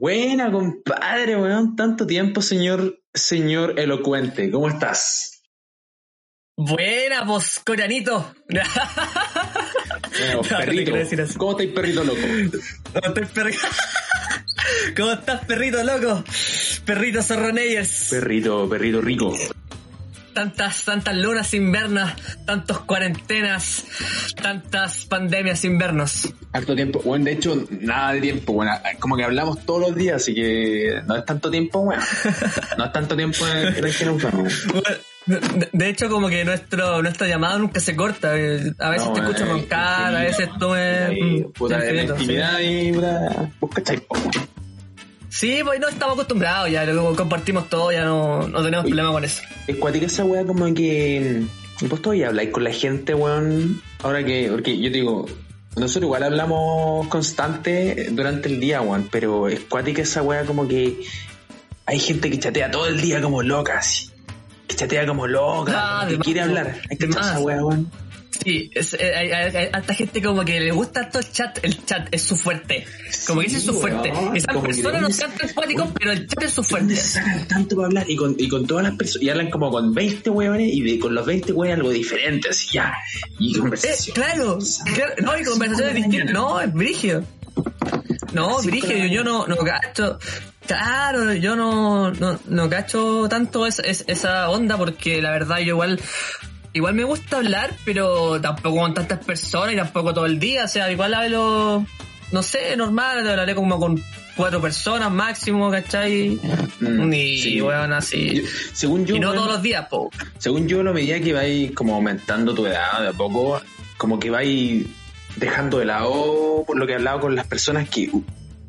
Buena, compadre, weón. Tanto tiempo, señor, señor elocuente. ¿Cómo estás? Buena, vos, coreanito. Bueno, perrito. ¿Cómo estáis, perrito loco? ¿Cómo estás, perrito? ¿Cómo estás, perrito loco? Perrito Zorroneyers. Perrito, perrito rico. Tantas, tantas lunas invernas, tantos cuarentenas, tantas pandemias invernos. Harto tiempo. Bueno, de hecho, nada de tiempo. Bueno, como que hablamos todos los días, así que no es tanto tiempo, bueno. No es tanto tiempo en el que nos usamos. De, de hecho, como que nuestro nuestra llamada nunca se corta. eh, A veces No, te escucho eh, roncar, a veces tú me... Puta, la infinito, sí. intimidad y puta. Sí, pues no estamos acostumbrados ya, luego compartimos todo, ya no, no tenemos problema con eso. Es cuática esa weá como que... mm, Vos todavía habláis con la gente, weón. Ahora que... Porque yo te digo... Nosotros igual hablamos constante durante el día, weón. Pero es cuática esa weá como que... Hay gente que chatea todo el día como loca, así. Que chatea como loca. Ah, que quiere hablar. Hay que esa weá, weón. Sí, es, eh, hay, hay, gente como que le gusta todo el chat, el chat es su fuerte. Como que ese es su Sí, fuerte. Esas personas no sean cuáticos, pero el chat es su ¿De dónde fuerte. sacan tanto para hablar? Y con, y con todas las personas... Y hablan como con 20 weones y de, con los 20 weones algo diferente, así ya. Y Eh, conversación. claro, claro, no, hay conversaciones distintas. No, es brígido. No, como- yo no, no cacho. Claro, yo no, no, no cacho tanto esa, es- esa onda porque la verdad yo igual, igual me gusta hablar, pero tampoco con tantas personas y tampoco todo el día. O sea, igual hablo, no sé, normal, hablaré como con cuatro personas máximo, ¿cachai? Mm, y sí. weón así. Yo- según yo, y no todos los días, po. Según yo, a medida que vais como aumentando tu edad de a poco, como que vais dejando de lado, por lo que he hablado con las personas, que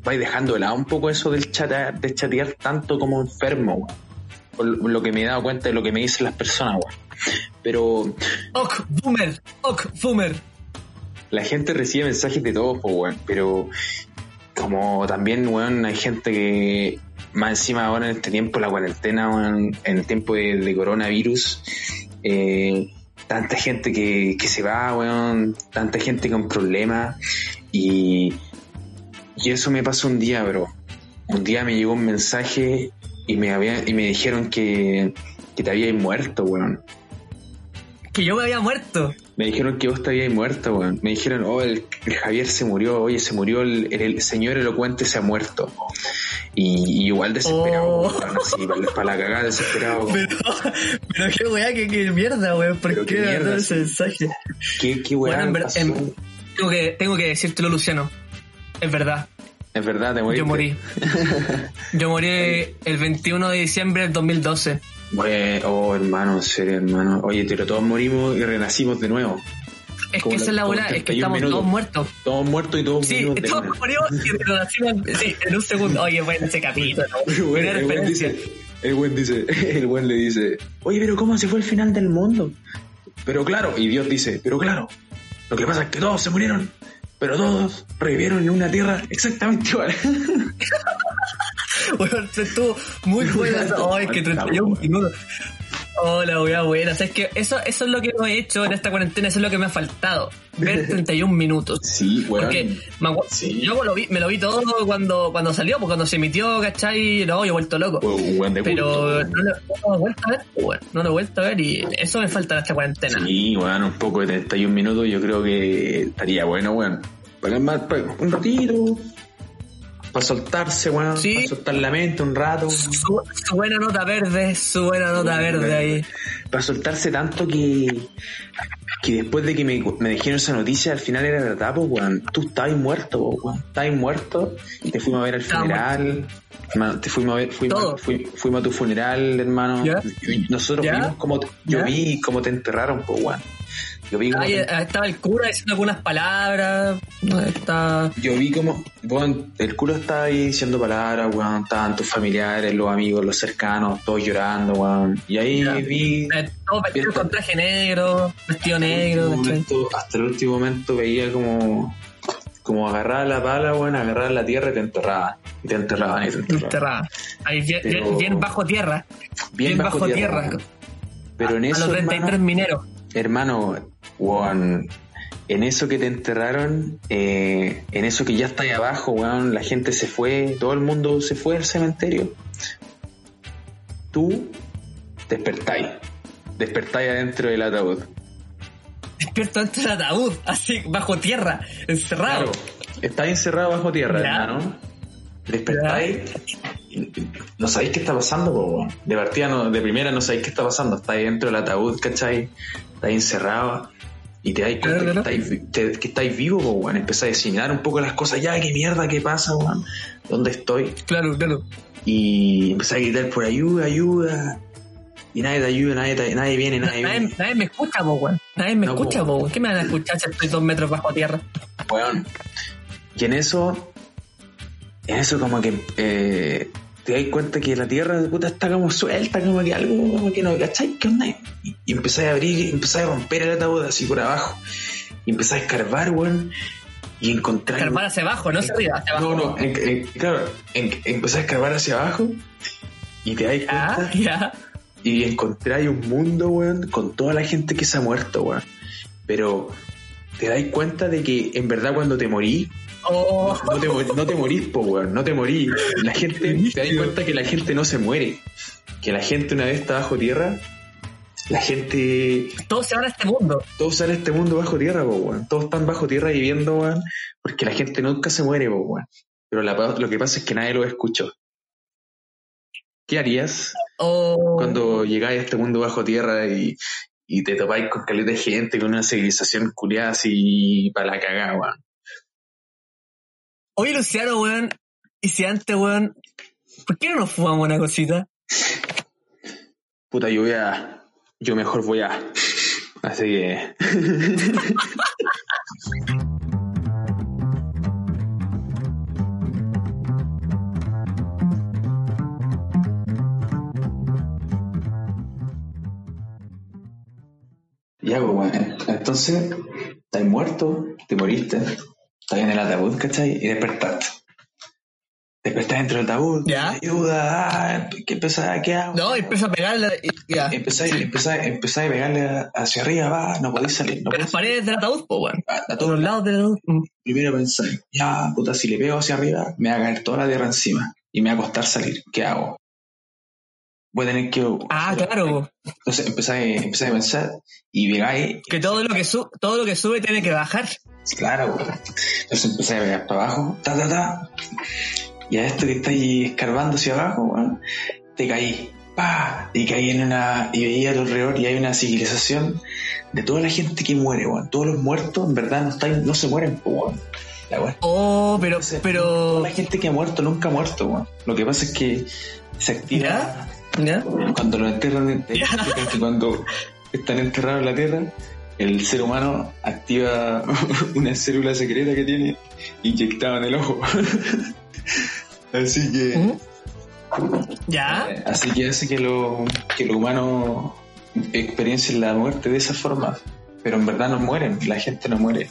vais dejando de lado un poco eso del chatear, de chatear tanto como enfermo. Por lo- que me he dado cuenta de lo que me dicen las personas, weón. Pero Ok, boomer, ok, boomer. la gente recibe mensajes de todos, pues, weón. Pero como también, weón, hay gente que más encima ahora en este tiempo, la cuarentena, weón, en el tiempo de, de coronavirus, eh, tanta gente que, que se va, weón, tanta gente con problemas y, y eso me pasó un día, bro. Un día me llegó un mensaje y me había, y me dijeron que, que te habías muerto, weón. Que yo me había muerto. Me dijeron que vos te habías muerto, weón. Me dijeron, oh, el, el Javier se murió, oye, se murió, el, señor elocuente se ha muerto. Y, y igual desesperado, Oh. weón, así, para, para la cagada desesperado. weón. Pero, pero qué weá, qué, qué mierda, weón. ¿Por Pero qué qué mierda, ese mensaje? ¿Qué, qué weá Bueno, en- tengo, que, tengo que decírtelo, Luciano. Es verdad. Es verdad, te moriste. Yo morí. Yo morí el 21 de diciembre del 2012. Bueno, oh, hermano, en serio, hermano. Oye, pero todos morimos y renacimos de nuevo. Es Como que esa es la weá, es que 31 estamos minutos. todos muertos. Todos muertos y todos Sí, morimos de todos morimos y renacimos sí, en un segundo. Oye, bueno, ese capítulo. El buen- Buena el buen referencia. dice, el buen dice, el buen le dice, oye, pero ¿cómo se fue el final del mundo? Pero claro, y Dios dice, pero claro, lo que pasa es que todos se murieron, pero todos revivieron en una tierra exactamente igual. Weón, estuvo muy buena. Ay, es que 31 minutos. Hola, weá, buena. O sea, es que eso, eso es lo que no he hecho en esta cuarentena, eso es lo que me ha faltado. Ver 31 minutos. Sí, weón. Porque Sí. yo lo vi, me lo vi todo cuando, cuando salió, pues cuando se emitió, ¿cachai? No, yo he vuelto loco. Weón de Pero culto. no lo, no lo he vuelto a ver, pues, weón. No lo he vuelto a ver y eso me falta en esta cuarentena. Sí, weón, un poco de 31 minutos yo creo que estaría bueno, weón. Para más, un ratito. Para soltarse, weón. Sí. Para soltar la mente un rato. Su, su buena nota verde, su buena nota verde ahí. Para soltarse tanto que. Que después de que me, me dijeron esa noticia, al final era verdad, pues, weón. Tú estabas muerto, weón. Estabas muerto. Te fuimos a ver al funeral. Ma- Te fuimos a ver, fuimos, fuimos a tu funeral, hermano. Nosotros ¿Ya? vimos como, yo ¿Ya? vi cómo te enterraron, pues, weón. Yo vi como, Ahí eh, estaba el cura diciendo algunas palabras. Está... yo vi como weón, el culo estaba ahí diciendo palabras, weón, estaban tus familiares, los amigos, los cercanos, todos llorando, weón. Y ahí Ya. vi eh, Todo vestido con traje negro, vestido negro. hasta el, ¿cachai? momento, hasta el último momento veía como como agarrar la pala, weón, agarrar la tierra y te enterraban. Y te enterraban y te enterraban. Ahí bien, Pero- bien- bien bajo tierra. Bien, bajo, tierra. Pero en a eso, los 33 hermano, mineros. hermano, weón, en eso que te enterraron, eh, en eso que ya está ahí abajo, weón, la gente se fue, todo el mundo se fue al cementerio. Tú despertáis, despertáis adentro del ataúd. Despierto dentro del ataúd, así bajo tierra, encerrado. Claro, estás encerrado bajo tierra, Ya. hermano. Despertáis, no sabéis qué está pasando, po, de partida, no, de primera no sabéis qué está pasando, estáis dentro del ataúd, ¿cachai? Estáis encerrado y te dais cuenta que, estáis, te- que estáis vivos, weón. empezáis a asimilar un poco las cosas, ya, qué mierda, qué pasa, weón, ¿dónde estoy? Claro, claro. Y empezáis a gritar por ayuda, ayuda, y nadie te ayuda, nadie, te- nadie viene, nadie Nadie, viene. nadie me escucha, weón. Nadie me No, escucha, weón. ¿Qué me van a escuchar si estoy dos metros bajo tierra? Weón. Y en eso, en eso como que eh, te das cuenta que la tierra puta está como suelta, como que algo, como que no, ¿cachai? ¿Qué onda? Y, y empezáis a abrir, empezáis a romper el ataúd así por abajo. Y empezáis a escarbar, weón. Y encontrar. Escarbar hacia abajo, no hacia arriba, hacia abajo. No, no, en- en- claro, en, empezáis a escarbar hacia abajo. Y te das Ah, cuenta. ya. Y encontráis un mundo, weón, con toda la gente que se ha muerto, weón. Pero te dais cuenta de que en verdad cuando te morís, Oh, no te, no te morís, po, weón, no te morís. La gente, te das cuenta que la gente no se muere. Que la gente una vez está bajo tierra, la gente, todos se van a este mundo. todos salen a este mundo bajo tierra, po, weón. Todos están bajo tierra viviendo, weón, porque la gente nunca se muere, po, weón. Pero la- lo que pasa es que nadie lo escuchó. ¿Qué harías Oh, cuando llegáis a este mundo bajo tierra y, y te topáis con caleta de gente, con una civilización culiada así para la cagada, weón? Oye, Luciano, weón. Y si antes, weón. ¿Por qué no nos fumamos una cosita? Puta, yo voy a. Yo mejor voy a. Así que. Ya, pues, weón. Entonces, estás muerto, te moriste, estás en el ataúd, ¿cachai? Y despertaste. Despertaste dentro del ataúd, Ya. ayuda, ah, ¿qué empezás? ¿Qué hago? No, y empiezo a pegarle. y- Ya. Empezáis, empezáis, empezáis a pegarle hacia arriba, va, no podéis salir, no De las paredes del ataúd, po, weón. a, a todos los lados del ataúd. Mm. Primero pensáis, ya, puta, si le pego hacia arriba, me va a caer toda la tierra encima y me va a costar salir. ¿Qué hago? Voy a tener que. Ah, claro. Entonces empezáis, empezáis a pensar y llegáis, Que todo lo que, su todo lo que sube tiene que bajar. Claro. Entonces empezáis a pegar para abajo, ta, ta, ta. Y a esto que estáis escarbando hacia abajo, te caí. Pa, y caí en una. Y veía a tu alrededor y hay una civilización de toda la gente que muere. Todos los muertos, en verdad, no, están, no se mueren. La. Oh, pero, Entonces, pero. Toda la gente que ha muerto nunca ha muerto. Lo que pasa es que se activa ¿Ya? cuando lo enterran. Ya. cuando están enterrados en la tierra, el ser humano activa una célula secreta que tiene inyectada en el ojo. Así que. ¿Mm? ¿Ya? Eh, Así que hace que lo, que los humanos experiencien la muerte de esa forma. Pero en verdad no mueren, la gente no muere.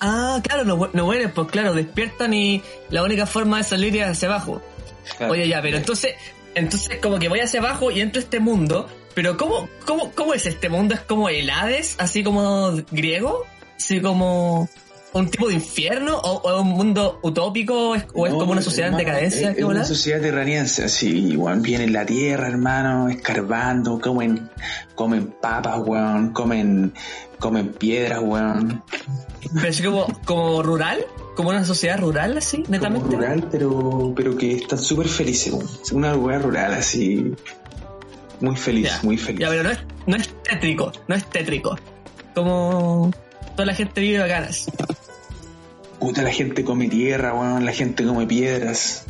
Ah, claro, no, no mueren, pues claro, despiertan y la única forma de salir es hacia abajo. Claro. Oye, ya, pero entonces, entonces como que voy hacia abajo y entro a este mundo, pero ¿cómo, cómo, cómo es este mundo? ¿Es como el Hades, así como griego? ¿Así como un tipo de infierno? ¿O, o es un mundo utópico? ¿Es- ¿O es No, como una sociedad en decadencia? Es, ¿Qué es una sociedad terraniense, así, weón. Viene en la tierra, hermano, escarbando, comen, comen papas, weón, comen, comen piedras, weón. Pero así como, como rural, como una sociedad rural, así, Como netamente. rural, pero, pero que están súper felices, weón. Es Una weá rural, así. Muy feliz, Ya. muy feliz. Ya, pero no es, no es tétrico, no es tétrico. Como toda la gente vive bacanas. Puta, la gente come tierra, weón, la gente come piedras.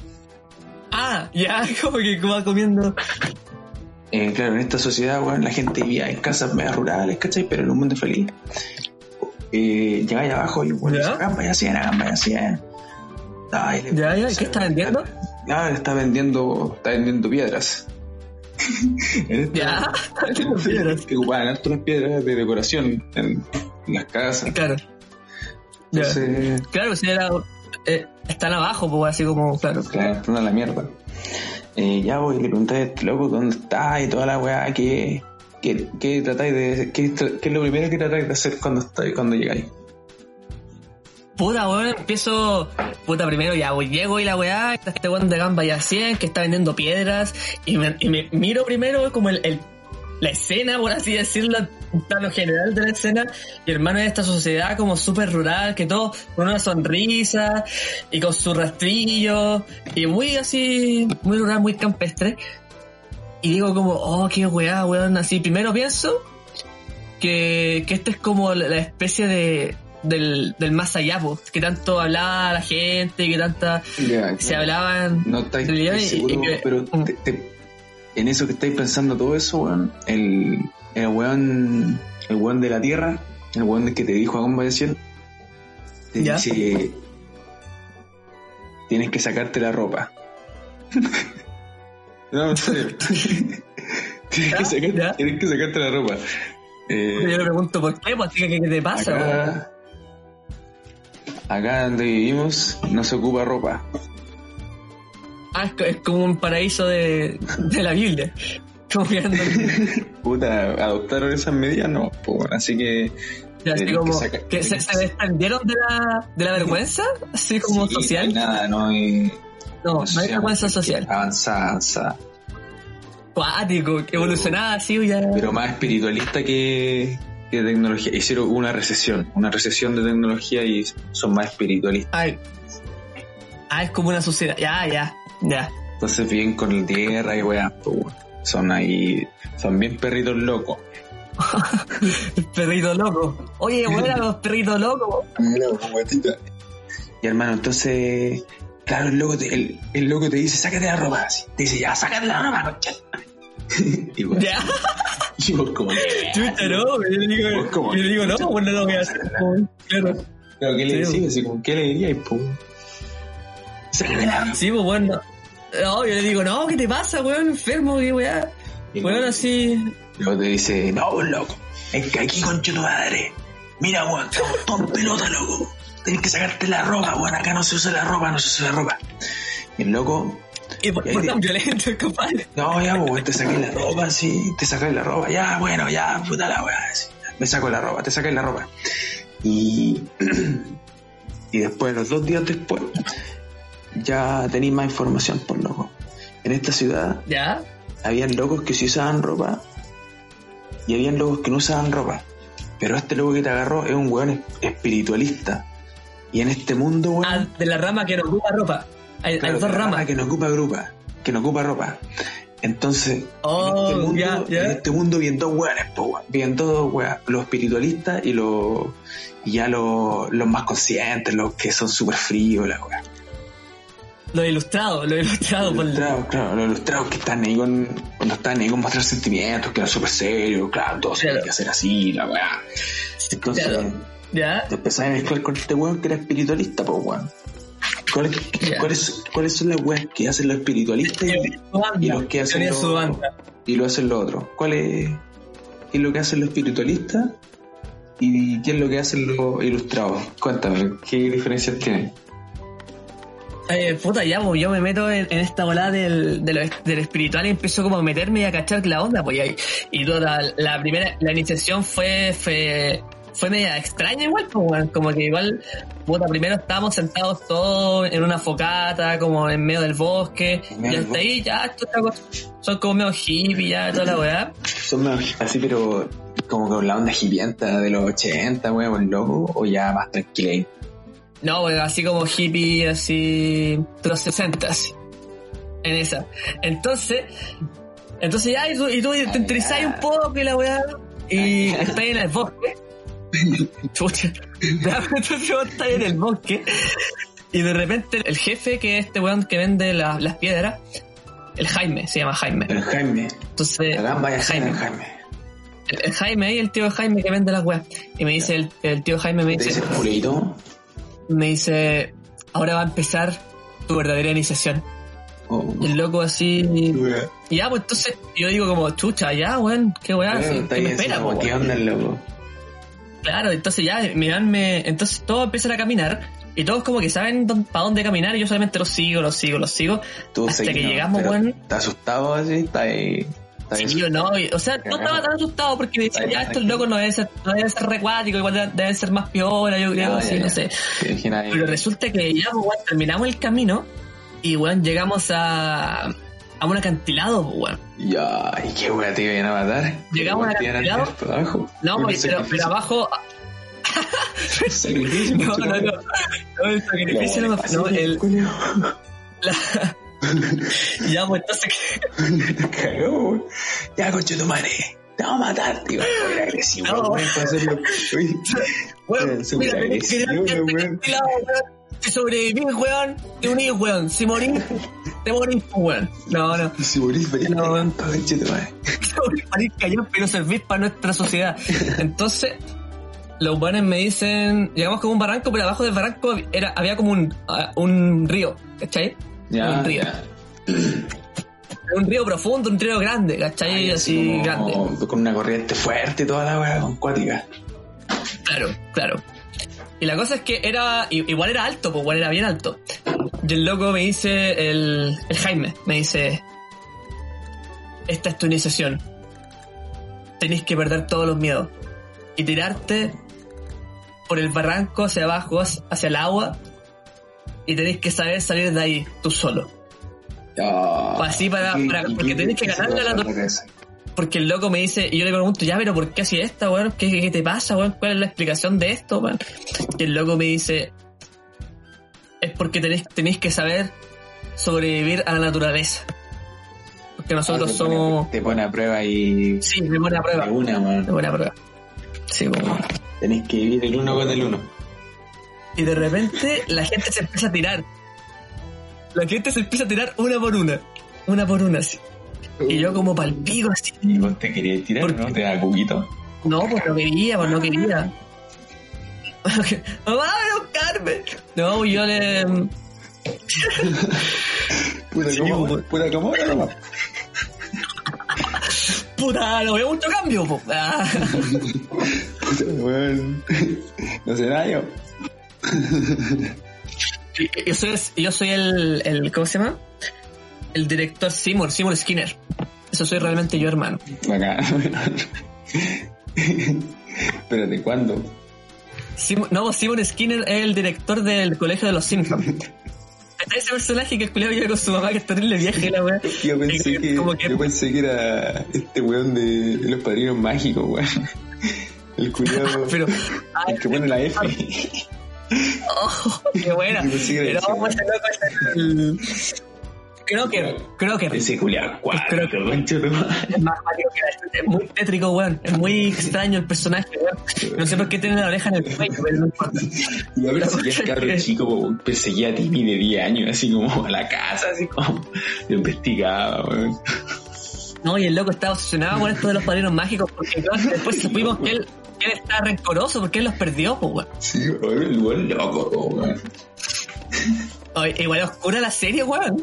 Ah, ya, como que va comiendo. Eh, claro, en esta sociedad, weón, la gente vivía en casas medio rurales, ¿cachai? Pero en un mundo feliz. eh, llegáis abajo y bueno, ¿Ya? hagan vaya 100, hagan vaya 100. Ay, le- Ya, ya, ¿qué está vendiendo? Ah, está vendiendo, está vendiendo piedras. En este- Ya, que ocupaban harto las piedras de decoración en, en las casas. claro. Ya. Entonces, Claro, si era. eh, están abajo, pues así como, claro. claro, están a la mierda. Eh, ya voy, le pregunté a este loco dónde está y toda la weá, ¿qué, qué, qué tratáis de, qué, qué es lo primero que tratáis de hacer cuando estáis, cuando llegáis? Puta, weón, empiezo. Puta, primero ya, voy, llego y la weá, está este weón de gamba ya 100 que está vendiendo piedras. Y me, miro primero como el, la escena, por así decirlo, plano general de la escena. Y hermano, de esta sociedad como súper rural, que todo con una sonrisa y con su rastrillo. Y muy así, muy rural, muy campestre. Y digo como, oh, qué weá, weón, así. Primero pienso que, que este es como la especie de del, del más allá, po, que tanto hablaba la gente, que tanta se hablaban No estáis y- seguro, que- pero te- te- en eso que estáis pensando todo eso, weón, el, el weón, el weón de la tierra, el weón que te dijo a Gomba de 100, te Ya. dice tienes que sacarte la ropa. no, en serio. tienes, que Ya, sacar- ya. tienes que sacarte la ropa. Eh, yo le pregunto por qué, pues ¿qué, qué te pasa? weón? acá, acá donde vivimos no se ocupa ropa. Ah, es, co- es como un paraíso de, de la Biblia. Puta, adoptaron esas medidas, no, pues, bueno, así que así que como que se, se desprendieron de la, de la vergüenza, así como sí, no hay social. nada, no hay, No, no hay vergüenza social. Avanzada, avanzada. Cuático, evolucionada así ya. Pero más espiritualista que, que tecnología. Hicieron una recesión, una recesión de tecnología y son más espiritualistas. Ay. Ah, es como una sociedad. Ya, ya, ya. Entonces bien con la tierra y weá, son ahí, son bien perritos locos. El perrito loco. Oye, bueno, los perritos locos. Y hermano, entonces, claro, el loco te, el, el loco te dice, sácate la ropa. así. Te dice, ya, sácate la ropa, y, bueno, Ya. y vos como, Chucha, no, yo le digo, yo le digo, no, pues no lo voy a hacer. pues, Claro. Pero ¿qué le Sí, decís? Como, ¿qué le dirías? Sí, pues bueno. No, yo le digo, no, ¿qué te pasa, weón? Enfermo, qué weá. Weón, así. Luego te dice, no, loco, es que aquí concha tu madre. Mira, weón, estamos todos en pelota, loco. Tienes que sacarte la ropa, weón, acá no se usa la ropa, no se usa la ropa. Y el loco, Y por, por tan violento, compadre. no, ya, weón, te saqué la ropa, sí, te saqué la ropa, ya, bueno, ya, puta la weá, sí, me saco la ropa, te saqué la ropa. Y, y después, los dos días después, ya tenéis más información, por loco. En esta ciudad Ya. habían locos que sí usaban ropa y habían locos que no usaban ropa. Pero este loco que te agarró es un weón espiritualista. Y en este mundo, weón, Ah, de la rama que no ocupa ropa. Hay, claro, hay dos ramas. que no ocupa ropa, que no ocupa ropa. Entonces, Oh, en, este mundo, ya, ya. en este mundo vienen dos weones. Vienen dos weas, los espiritualistas y los y ya los, los más conscientes, los que son súper fríos, la wea. Lo ilustrado, lo ilustrado por Ilustrados, claro, los ilustrados que están ahí con, no están ahí con mostrar sentimientos, que eran súper serios, claro, todo se Claro. tiene que hacer así, la weá. Entonces, Claro. Ya. te empezás a mezclar con este weón que era espiritualista, pues weón. ¿Cuáles, Ya. cuáles, ¿Cuáles son las weas que hacen los espiritualistas y, y los que hacen los, y lo hacen los otros? ¿Cuál es, qué es lo que hacen los espiritualistas y qué es lo que hacen los ilustrados? Cuéntame, ¿qué diferencias tienen? Eh, puta, ya, pues yo me meto en, en esta volada del, de lo- del espiritual y empiezo como a meterme y a cachar la onda, pues y toda la, la primera, la iniciación fue, fue, fue media extraña igual, pues, como que igual, puta, primero estábamos sentados todos en una focata, como en medio del bosque, medio y hasta ahí ya, esto está co- son como medio hippie ya, toda la weá. Son medio así, pero como con la onda hipienta de los 80, weón, loco, o ya más tranquila. No, weón, así como hippie, así, de los 60, así. En esa. Entonces, entonces ya, y tú, y tú te interesáis un poco y la weá, y estás en el bosque. Chucha. Estás en el bosque, y de repente el jefe, que es este weón que vende la- las piedras, el Jaime, se llama Jaime. El Jaime, Entonces, ya Jaime. Jaime. El, el Jaime ahí, el tío Jaime que vende las weas. Y me dice, el, el tío Jaime me ¿Te dice, dice me dice, ahora va a empezar tu verdadera iniciación. Oh, Y el loco así, y ya, pues entonces yo digo como, chucha, ya, weón, qué weá, Weón, está ¿qué me espera, como, po, ¿Qué weón? onda el loco? Claro, entonces ya, me dan, me, entonces todos empiezan a caminar y todos como que saben para dónde caminar y yo solamente los sigo, los sigo, los sigo. Tú Hasta que ¿no? llegamos, weón. ¿Estás asustado así? ¿Estás ahí? ¿Estás ahí Sí o no, o sea, no estaba tan asustado porque decía, ya estos locos no deben ser, no deben ser recuáticos, igual deben- ser más piola, yo creo, sí, ya, no sé. Te. Pero resulta que ya, pues, terminamos el camino y, weón, llegamos a, a un acantilado, pues, weón. Ya, ¿y qué wea te iban a matar? Llegamos ¿Qué al te iban a acantilado. para abajo? No, Un pues, pero, abajo, no, no, no, no, el sacrificio no, me- no, el, la- ya, pues, entonces, Cagó, weón. Ya, conche tu madre. Te vamos a matar, tío. Era agresivo, No, weón. Weón, mira, Si sobrevivís, weón, te unís, weón. Si morís, te morís, weón. No, no. Y si morís, morís, No, weón. madre. Morís callado, pero servís para nuestra sociedad. Entonces, los buenos me dicen, llegamos como un barranco, pero abajo del barranco era, había como un, ah, un río, ¿cachai? Ya, un río. ya. Un río profundo, un río grande, ¿cachai? Ay, así grande. Con una corriente fuerte y toda la weá, con cuática. Claro, claro. Y la cosa es que era, igual era alto, pues igual era bien alto. Y el loco me dice, el, el Jaime, me dice, esta es tu iniciación. Tenéis que perder todos los miedos y tirarte por el barranco hacia abajo, hacia el agua, y tenéis que saber salir de ahí tú solo. Ya. Así para- ¿Y qué- para- porque tenés que ganarle a la pasa Porque el loco me dice, y yo le pregunto, ya, pero ¿por qué así esta, weón? ¿Qué, te pasa, weón? ¿Cuál es la explicación de esto, weón? Y el loco me dice, es porque tenéis, tenéis que saber sobrevivir a la naturaleza. Porque nosotros Ah, te pone- somos... Te pone a prueba y. Sí, me pone a prueba. De una, Me man. pone a prueba. Sí, weón. Tenés que vivir el uno con el uno. Y de repente la gente se empieza a tirar. La gente se empieza a tirar una por una. Una por una, así. Y yo como palpico así. ¿Y vos te querías tirar, ¿Por no? Te da cuquito. No, pues no quería, pues no quería. Mamá, ven a buscarme. No, yo le. Puta, Sí, ¿cómo? weón. Puta, ¿cómo? No, Puta, no veo mucho cambio, po. Ah. Puta, weón. No sé nada yo. Yo soy, yo soy el, el. ¿Cómo se llama? El director Seymour, Seymour Skinner. Eso soy realmente yo, hermano. Acá. Espérate, ¿cuándo? Seymour- no, Seymour Skinner es el director del colegio de los Simpsons. Está ese personaje que el culiado vive con su mamá que es terrible vieja y la wea. Yo pensé que, yo pensé que era este weón de, de los padrinos mágicos, weón. El culiado. Pero. el que pone la F. oh, qué buena. Pero vamos a loco el. Creo que. Creo que. Ese culiado Creo que-. Es más que es muy tétrico, weón. Es muy extraño el personaje, weón. No sé por qué tiene la oreja en el cuello, pero no importa. Y a ver La si ya cabro chico, perseguía a Timmy de 10 años, así como a la casa, así como lo investigaba, weón. No, y el loco estaba obsesionado con esto de los padrinos mágicos, porque claro, después supimos que él, él está rencoroso porque él los perdió, pues, weón. Sí, weón, el weón loco, weón. Igual oscura la serie, weón.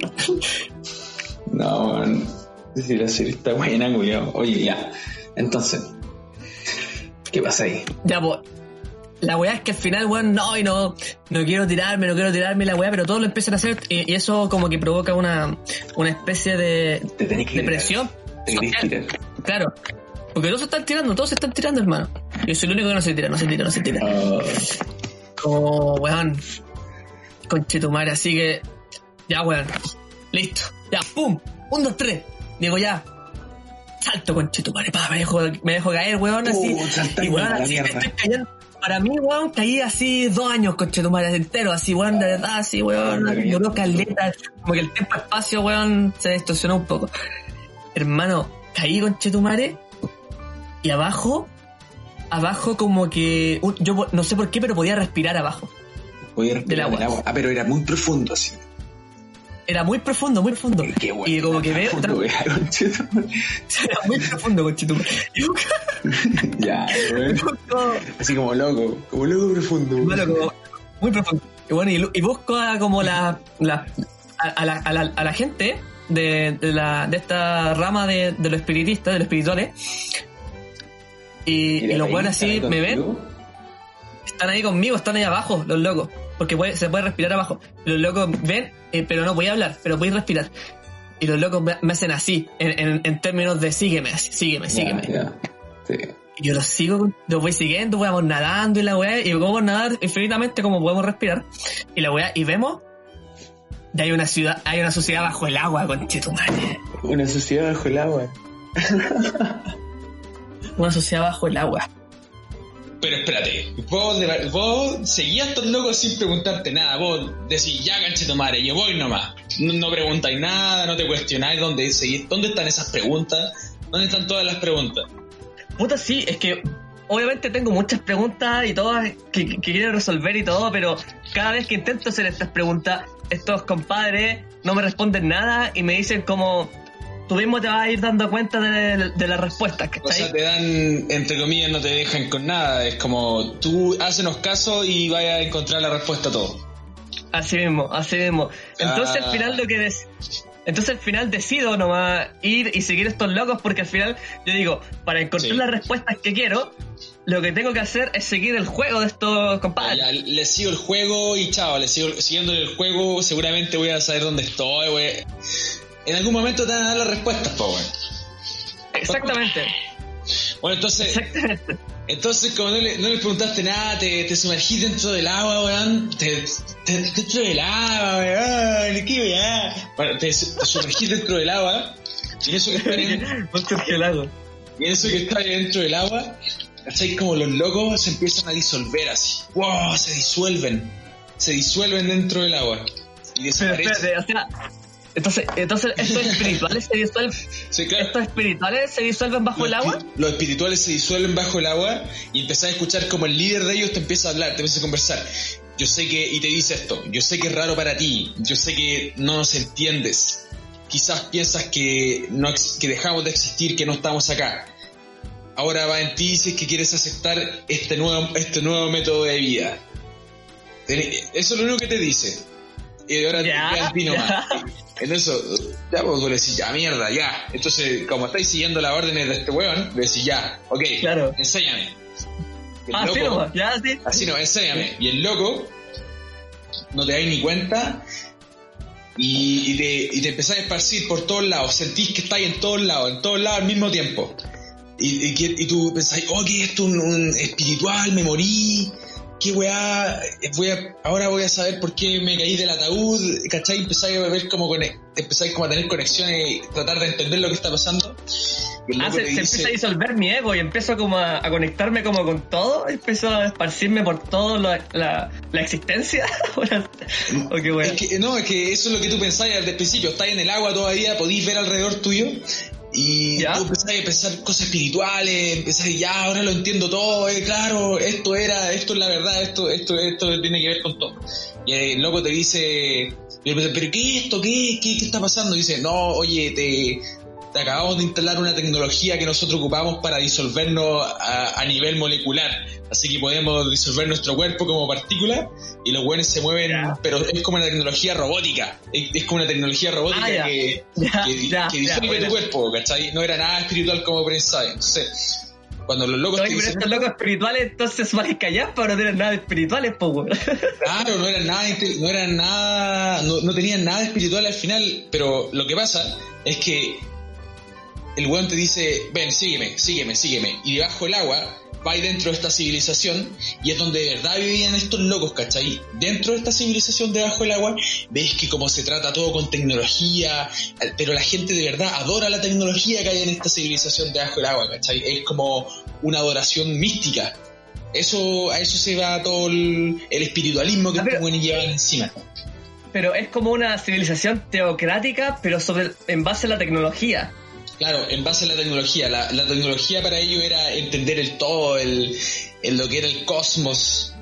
No, weón. Decir, la serie está buena, weón. Oye, ya. Entonces, ¿qué pasa ahí? Ya, pues. La weá es que al final, weón, no, y no, no quiero tirarme, no quiero tirarme la weá, pero todos lo empiezan a hacer y, y eso como que provoca una, una especie de, Te tenés que tirar. Te. Claro. Porque todos se están tirando, todos se están tirando, hermano. Yo soy el único que no se tira, no se tira, no se tira. Como, weón. Conchetumare, así que. Ya, weón. Listo. Ya, pum. Un, dos, tres. Digo, ya. Salto, conchetumare. Pa, me dejo, me dejo caer, weón, así. Uh, y weón, así mierda. estoy cayendo. Para mí, weón, caí así dos años, conchetumare, entero, así, weón, de verdad, así, weón. Duró caleta. Como que el tiempo-espacio, weón, se distorsionó un poco. Hermano, caí, conchetumare. Y abajo, abajo como que... yo no sé por qué, pero podía respirar abajo. Voy a respirar Del agua. Ah, pero era muy profundo, así. era muy profundo, muy profundo. Qué bueno. y como que veo, Profundo, conchito. era muy profundo, conchito. Ya, weón. busco- Así como loco, como loco profundo. muy profundo. Y bueno, y, busco a como la, la a, a la, a, la, a la gente de, de, la, de esta rama de, de los espiritistas, de los espirituales. Y, y los buenos así me ven, están ahí conmigo, están ahí abajo, los locos. Porque puede- se puede respirar abajo. Los locos ven, eh, pero no voy a hablar, pero voy a respirar. Y los locos me, me hacen así, en, en, en términos de sígueme, así, sígueme, sígueme. Ya, ya. Sí. Y yo los sigo, los voy siguiendo, vamos nadando y la weá, y podemos nadar infinitamente como podemos respirar. Y la weá, y vemos, y hay una ciudad, hay una sociedad bajo el agua, conchetumare. Una sociedad bajo el agua. Una sociedad bajo el agua. Pero espérate, vos, vos seguías estos locos sin preguntarte nada. Vos decís, ya canchito madre, yo voy nomás. No, no preguntáis nada, no te cuestionáis dónde seguís. ¿Dónde están esas preguntas? ¿Dónde están todas las preguntas? Puta, sí, es que obviamente tengo muchas preguntas y todas que, que quiero resolver y todo, pero cada vez que intento hacer estas preguntas, estos compadres no me responden nada y me dicen como, tú mismo te vas a ir dando cuenta de, de las respuestas, O ¿cachai? sea, te dan, entre comillas, no te dejan con nada. Es como, tú hacenos caso y vayas a encontrar la respuesta a todo. Así mismo, así mismo. Entonces Ah. al final lo que des... Entonces al final decido nomás ir y seguir estos locos porque al final yo digo, para encontrar Sí. las respuestas que quiero, lo que tengo que hacer es seguir el juego de estos compadres. Ya, le sigo el juego y chao, le sigo siguiendo el juego, seguramente voy a saber dónde estoy, voy a- En algún momento te van a dar las respuestas, po, weón. Exactamente, Bueno, entonces, exactamente. entonces como no le, no le preguntaste nada, te, te sumergís dentro del agua, weón. Te, te- dentro del agua, weón. ¿Qué weón? Bueno, te, te sumergís dentro del agua. Y eso que está en- que lago. y eso que está ahí dentro del agua, ¿cachai? Como los locos se empiezan a disolver así. ¡Wow! Se disuelven. Se disuelven dentro del agua. Y Pero desaparecen. espérate, o sea, entonces, entonces estos espirituales se disuelven, Sí, claro. estos espirituales se disuelven bajo Los el agua. Los espirituales se disuelven bajo el agua y empezás a escuchar como el líder de ellos te empieza a hablar, te empieza a conversar. Yo sé que, y te dice esto, yo sé que es raro para ti, yo sé que no nos entiendes. Quizás piensas que, no, que dejamos de existir, que no estamos acá. Ahora va en ti si es que quieres aceptar este nuevo, este nuevo método de vida. Eso es lo único que te dice. Y ahora te Ya, ti nomás. En eso, ya vos le decís, ya mierda, ya. Entonces, como estáis siguiendo las órdenes de este weón, le decís, ya, ok, Claro. enséñame. El Ah, sí, loco- nomás, ya, sí. Así no, enséñame. Y el loco, no te dais ni cuenta, y, y te, y te empezás a esparcir por todos lados. Sentís que estáis en todos lados, en todos lados al mismo tiempo. Y, y, tú pensáis, oh, que esto es un, un espiritual, me morí. Qué weá, voy a, ahora voy a saber por qué me caí del ataúd, ¿cachai? Empezáis a ver como, cone- empezáis como a tener conexiones y tratar de entender lo que está pasando. Ah, se, empieza a disolver mi ego y empiezo como a, a conectarme como con todo, empiezo a esparcirme por todo la, la, la existencia. o qué wea. Es que, no, es que eso es lo que tú pensabas desde el principio. Estás en el agua todavía, podís ver alrededor tuyo. Y Ya. tú empezás a pensar cosas espirituales, empezás a ya, ahora lo entiendo todo, eh, claro, esto era, esto es la verdad, esto, esto, esto tiene que ver con todo. Y el loco te dice, pero ¿qué es esto? ¿Qué, qué, qué está pasando? Y dice, no, oye, te, te acabamos de instalar una tecnología que nosotros ocupamos para disolvernos a, a nivel molecular. Así que podemos disolver nuestro cuerpo como partícula y los buenos se mueven, pero es como una tecnología robótica. Es, es como una tecnología robótica Ah, que, que, que disuelve tu cuerpo, ¿cachai? No era nada espiritual como pensaba. Entonces, cuando los locos te pero dicen, estos locos espirituales entonces valen callar para no tener nada de espirituales, po, weón. Claro, no eran nada, no eran nada, no, no tenían nada espiritual al final, pero lo que pasa es que el weón te dice, ven, sígueme, sígueme, sígueme, y debajo del agua va ahí dentro de esta civilización y es donde de verdad vivían estos locos, ¿cachai? Dentro de esta civilización debajo del agua ves que como se trata todo con tecnología, eh, pero la gente de verdad adora la tecnología que hay en esta civilización debajo del agua, ¿cachai? Es como una adoración mística. Eso, a eso se va todo el, el espiritualismo que buenos llevan encima. Pero es como una civilización teocrática, pero sobre en base a la tecnología. Claro, en base a la tecnología. La, la tecnología para ellos era entender el todo, el, el lo que era el cosmos.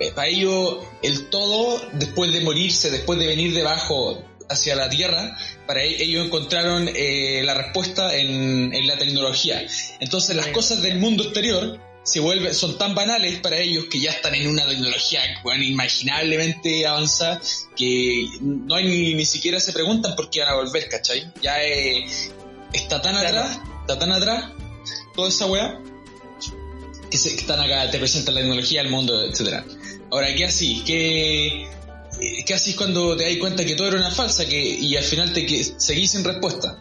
Eh, para ellos, el todo, después de morirse, después de venir debajo, hacia la Tierra, para e- ellos encontraron eh, la respuesta en, en la tecnología. Entonces las cosas del mundo exterior se vuelven, son tan banales para ellos que ya están en una tecnología bueno, inimaginablemente avanzada que no hay ni, ni siquiera se preguntan por qué van a volver, ¿cachai? Ya eh, está tan Claro. atrás, está tan atrás toda esa weá que, se, que están acá, te presentan la tecnología, el mundo, etcétera. Ahora, ¿qué así? ¿Qué, eh, ¿Qué así cuando te das cuenta que todo era una falsa que, y al final te que, seguís sin respuesta?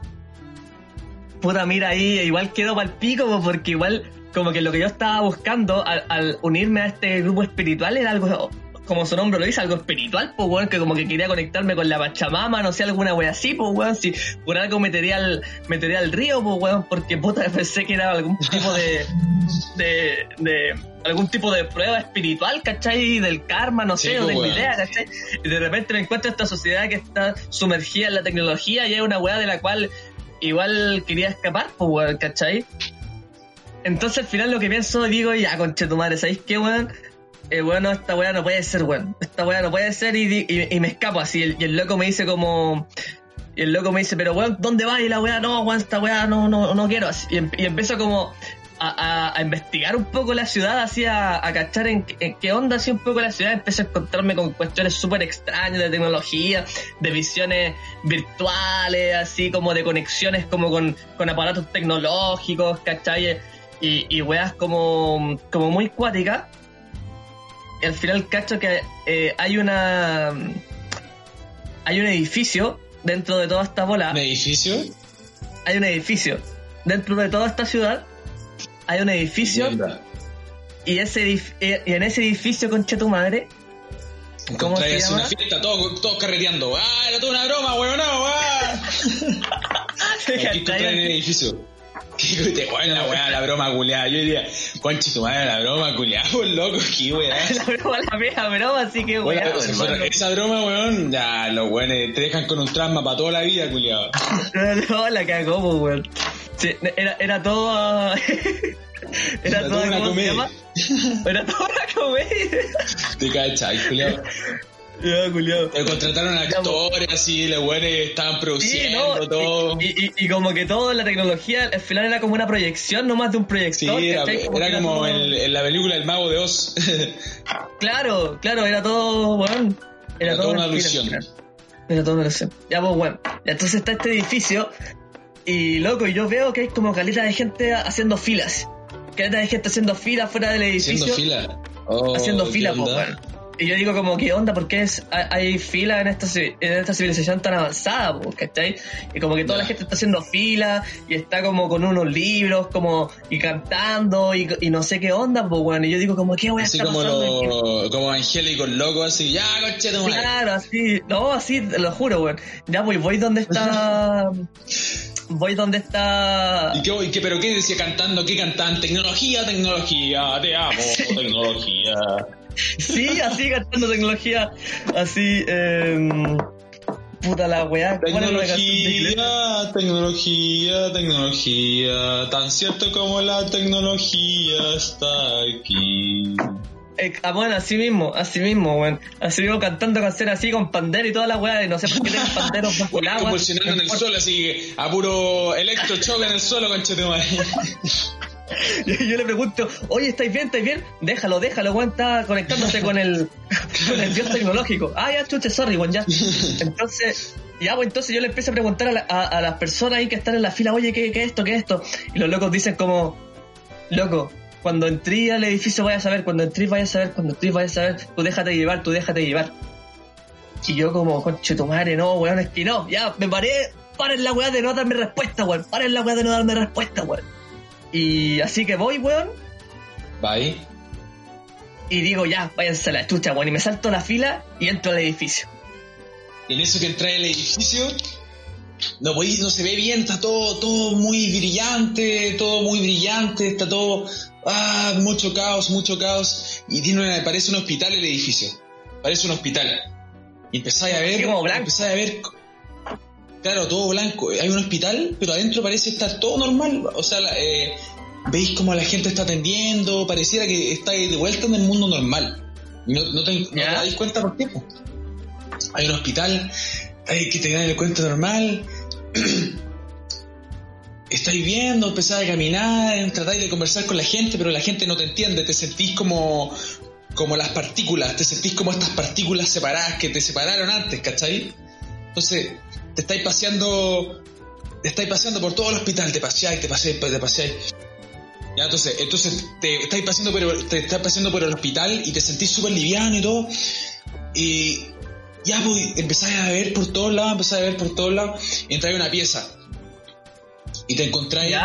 Puta, mira ahí, igual quedó pal pico, po, porque igual como que lo que yo estaba buscando al, al unirme a este grupo espiritual era algo, como su nombre lo dice, algo espiritual, pues weón, que como que quería conectarme con la Pachamama, no sé, alguna wea así, pues weón, si por algo metería al, metería al río, pues weón, porque puta pensé que era algún tipo de, de, de algún tipo de prueba espiritual, ¿cachai? Del karma, no Sí, sé, o pues, de mi weón. idea, ¿cachai? Y de repente me encuentro esta sociedad que está sumergida en la tecnología y es una weá de la cual igual quería escapar, pues weón, ¿cachai? Entonces al final lo que pienso digo, ya conche tu madre, ¿sabéis qué, weón? Eh, bueno, esta weá no puede ser, weón. Esta weá no puede ser y, me escapo así. Y el, loco me dice como... Y el loco me dice, pero weón, ¿dónde vas? Y la weá, no, weón, esta weá no, no, no quiero. Y, em- empiezo como a, investigar un poco la ciudad, así a, a cachar en, en qué onda así un poco la ciudad. Empiezo a encontrarme con cuestiones súper extrañas de tecnología, de visiones virtuales, así como de conexiones como con, con aparatos tecnológicos, ¿cachai? Y, y weas como, como muy cuáticas. Y al final cacho que eh, hay una... Hay un edificio dentro de toda esta bola ¿Un edificio? hay un edificio. Dentro de toda esta ciudad hay un edificio y ese edif- eh, y en ese edificio, concha tu madre, ¿Cómo se llama? una fiesta, todos, todos carreteando. ¡Ah, era toda una broma, weón! No, ¡Ah! Aquí el edificio. ¿Qué te bueno, la weá, la broma culiada? Yo diría, conche tu madre, la broma culiada, por loco, qué weá. la broma, la mea broma, así que Bueno, si fuera hermano. esa broma, weón, ya los weones te dejan con un trauma para toda la vida, culiado. No, la cagó, pues, weón. Sí, era, era todo. ah, Era, Era todo toda una ¿cómo se comedia. Era toda una comedia. Te cachai, culiado. Ya, culiao. Te contrataron actores así, los weones estaban Sí, produciendo no, todo. y, y, y como que todo la tecnología al final era como una proyección, no más de un Sí, proyector. era, ¿cachai? era como el- en la película El Mago de Oz. Claro, claro, era todo, weón. Era, Era todo una ilusión. Era todo una ilusión. Ya, pues, bueno. Entonces está este edificio y, loco, yo veo que hay como caleta de gente haciendo filas. Caleta de gente haciendo filas fuera del edificio. Haciendo fila. Oh, haciendo ¿qué fila, pues, onda? Y yo digo como, ¿qué onda? ¿Por qué es, hay, hay fila en esta, en esta civilización tan avanzada, pues, ¿cachai? Y como que toda Ya. la gente está haciendo fila y está como con unos libros, como, y cantando, y, y no sé qué onda, pues, weón. Y yo digo como, ¿qué voy a Así estar como, lo, como angélicos locos, así, ya, coche tu. Claro, así, no, así, lo juro, weón. Ya, pues voy donde está. voy donde está. ¿Y qué, qué- pero qué decía cantando? ¿Qué cantaban? Tecnología, tecnología, te amo, tecnología. Sí, así cantando tecnología. Así, eh. Puta la weá. Tecnología, tecnología, tecnología, tan cierto como la tecnología está aquí. Eh, ah, bueno, así mismo, así mismo, weón. Así mismo cantando canciones así con pandero y toda la weá. Y no sé por qué tienen panderos bajo el agua. Convulsionando en el suelo, así a puro electrochoque en el suelo, conchetumare. Y yo le pregunto, oye, ¿estáis bien? ¿Estáis bien? Déjalo, déjalo, weón, está conectándose con el, con el dios tecnológico. Ah, ya, chuche, sorry, weón, ya. Entonces, ya, pues entonces yo le empiezo a preguntar a, la- a- las personas ahí que están en la fila, oye, ¿qué, ¿qué es esto? ¿Qué es esto? Y los locos dicen como, loco, cuando entré al edificio vayas a saber, cuando entré vayas a saber, cuando entré vayas a saber, tú déjate llevar, tú déjate llevar. Y yo como, conche tu madre, no, weón, es que no, ya, me paré, paren la weá de no darme respuesta, weón, paren la weá de no darme respuesta, weón. Y así que voy, weón, Bye. y digo, ya, váyanse a la chucha, weón, y me salto la fila y entro al edificio. Y en eso que entra el edificio, no, podéis- no se ve bien, está todo, todo muy brillante, todo muy brillante, está todo, ah, mucho caos, mucho caos. Y tiene una- parece un hospital el edificio, parece un hospital. Y empezáis a ver, Sí, como blanco. empezáis a ver, claro, todo blanco. Hay un hospital, pero adentro parece estar todo normal. O sea, la- eh, veis como la gente está atendiendo, pareciera que estáis de vuelta en el mundo normal. No, no te, no te dais cuenta por qué. po. Hay un hospital, hay que tener el cuento normal. estáis viendo, empezáis a caminar, tratáis de conversar con la gente, pero la gente no te entiende, te sentís como, como las partículas, te sentís como estas partículas separadas que te separaron antes, ¿cachai? Entonces, te estáis paseando, te estáis paseando por todo el hospital, te paseáis, te paseáis, te paseáis. Ya, entonces, entonces te estáis paseando por, te estás paseando por el hospital y te sentís súper liviano y todo. Y ya, pues, empezáis a ver por todos lados, empezáis a ver por todos lados, entráis a una pieza y te encontráis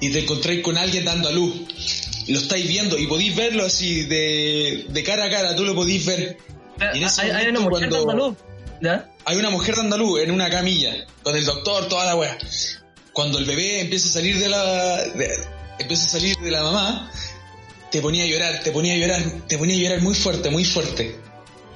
y te encontráis con alguien dando a luz y lo estáis viendo y podéis verlo así de, de cara a cara, tú lo podéis ver. Y en ese Hay, hay una mujer cuando- dando luz. ¿Ya? Hay una mujer dando luz en una camilla con el doctor, toda la wea. Cuando el bebé empieza a salir de la de- empieza a salir de la mamá, te ponía a llorar, te ponía a llorar, te ponía a llorar muy fuerte, muy fuerte.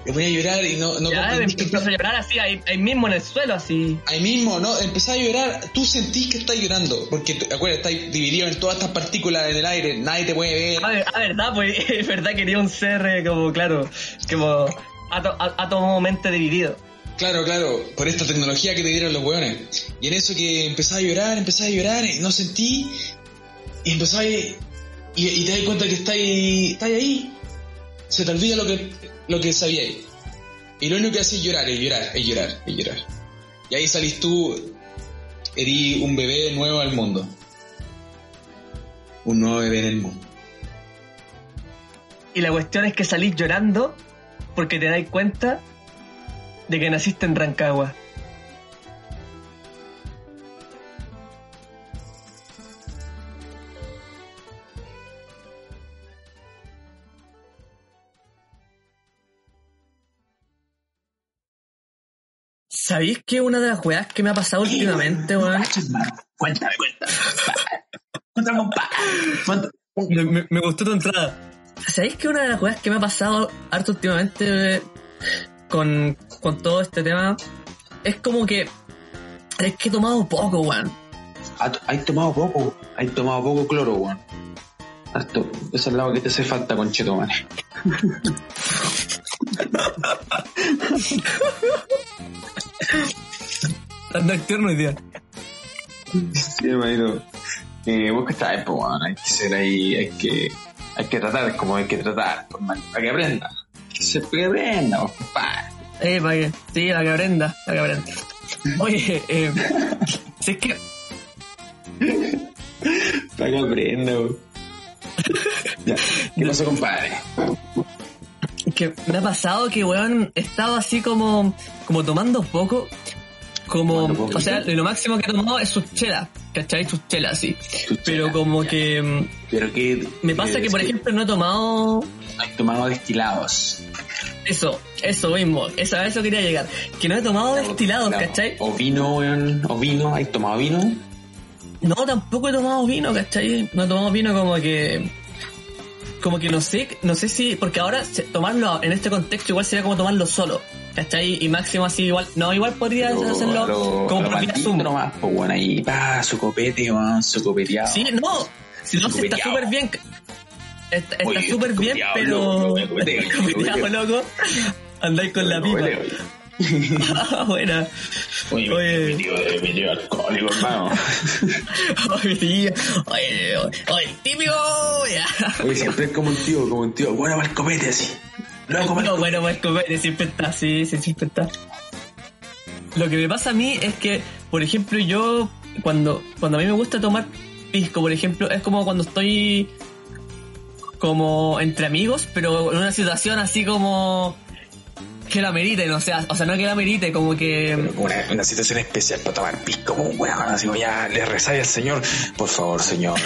Te ponía a llorar y no, no Ya, que empezó a llorar así, ahí, ahí mismo en el suelo, así. Ahí mismo, ¿no? Empezás a llorar, tú sentís que estás llorando, porque, te acuerdas, estás dividido en todas estas partículas en el aire, nadie te puede ver. A ver, a verdad, pues es verdad quería un ser como, claro, como átomo mente dividido. Claro, claro, por esta tecnología que te dieron los weones. Y en eso que empezás a llorar, empezás a llorar, no sentí, y empezás a, y, y te das cuenta que estáis, estáis ahí. Se te olvida lo que, lo que sabíais. Y lo único que haces es llorar, es llorar, es llorar, es llorar. Y ahí salís tú, erí un bebé nuevo al mundo. Un nuevo bebé en el mundo. Y la cuestión es que salís llorando porque te dais cuenta de que naciste en Rancagua. ¿Sabéis que una de las weas que me ha pasado últimamente, weón? Cuéntame, cuéntame. Cuéntame. Cuéntame. Me, me- me gustó tu entrada. ¿Sabéis que una de las cosas que me ha pasado harto últimamente con, con todo este tema es como que es que he tomado poco, weón. Hay tomado poco, hay tomado poco cloro, weón. Esto, es el lado que te hace falta, concheto, man. Ando externo hoy día. Sí, hermanito. Eh, vos que estás, pues, weón, hay que ser ahí, hay que, hay que tratar como hay que tratar, pues, man, para que aprenda. Se pues, compadre. Eh, para que, sí, la que aprenda, la que aprenda. Oye, eh, si es que Para que aprenda. Ya, ¿qué pasó, compadre? que me ha pasado que, weón, he estado así como, como tomando poco. Como, poco. o sea, lo máximo que he tomado es sus chelas, ¿cachai? Sus chelas, sí. Sus Pero como ya. que mm, Pero que... me pasa que, por ejemplo, no he tomado Hay tomado destilados. eso, eso mismo, eso, a eso quería llegar. Que no he tomado destilados, Claro. ¿cachai? O vino, weón, o vino, ¿hay tomado vino? No, tampoco he tomado vino, ¿cachai? No he tomado vino como que... Como que no sé, no sé si... Porque ahora se- tomarlo en este contexto igual sería como tomarlo solo, ¿cachai? Y máximo así igual... No, igual podría Pero hacerlo lo- como lo maldito Zoom. nomás, pues bueno, ahí, pa, su copete, weón, su copeteado. Sí, no, si no, si está súper bien. Está está súper bien, copeteado, pero... copeteo. loco. Andáis con la pipa. Ah, buena. oye, Oye. mi tío, mi tío alcohólico, hermano. Oye, tío. Oye, oye, típico. Oye, siempre es como un tío, como un tío, bueno, para el copete, así. Loco, para el No, bueno, pues comer siempre está, sí, sí, siempre está. Lo que me pasa a mí es que, por ejemplo, yo, cuando, cuando a mí me gusta tomar pisco, por ejemplo, es como cuando estoy como entre amigos, pero en una situación así como que la merite, no sea, o sea, no que la merite, como que una, una situación especial para tomar pisco, como un weón, así como ya le rezáis al señor, por favor, señor,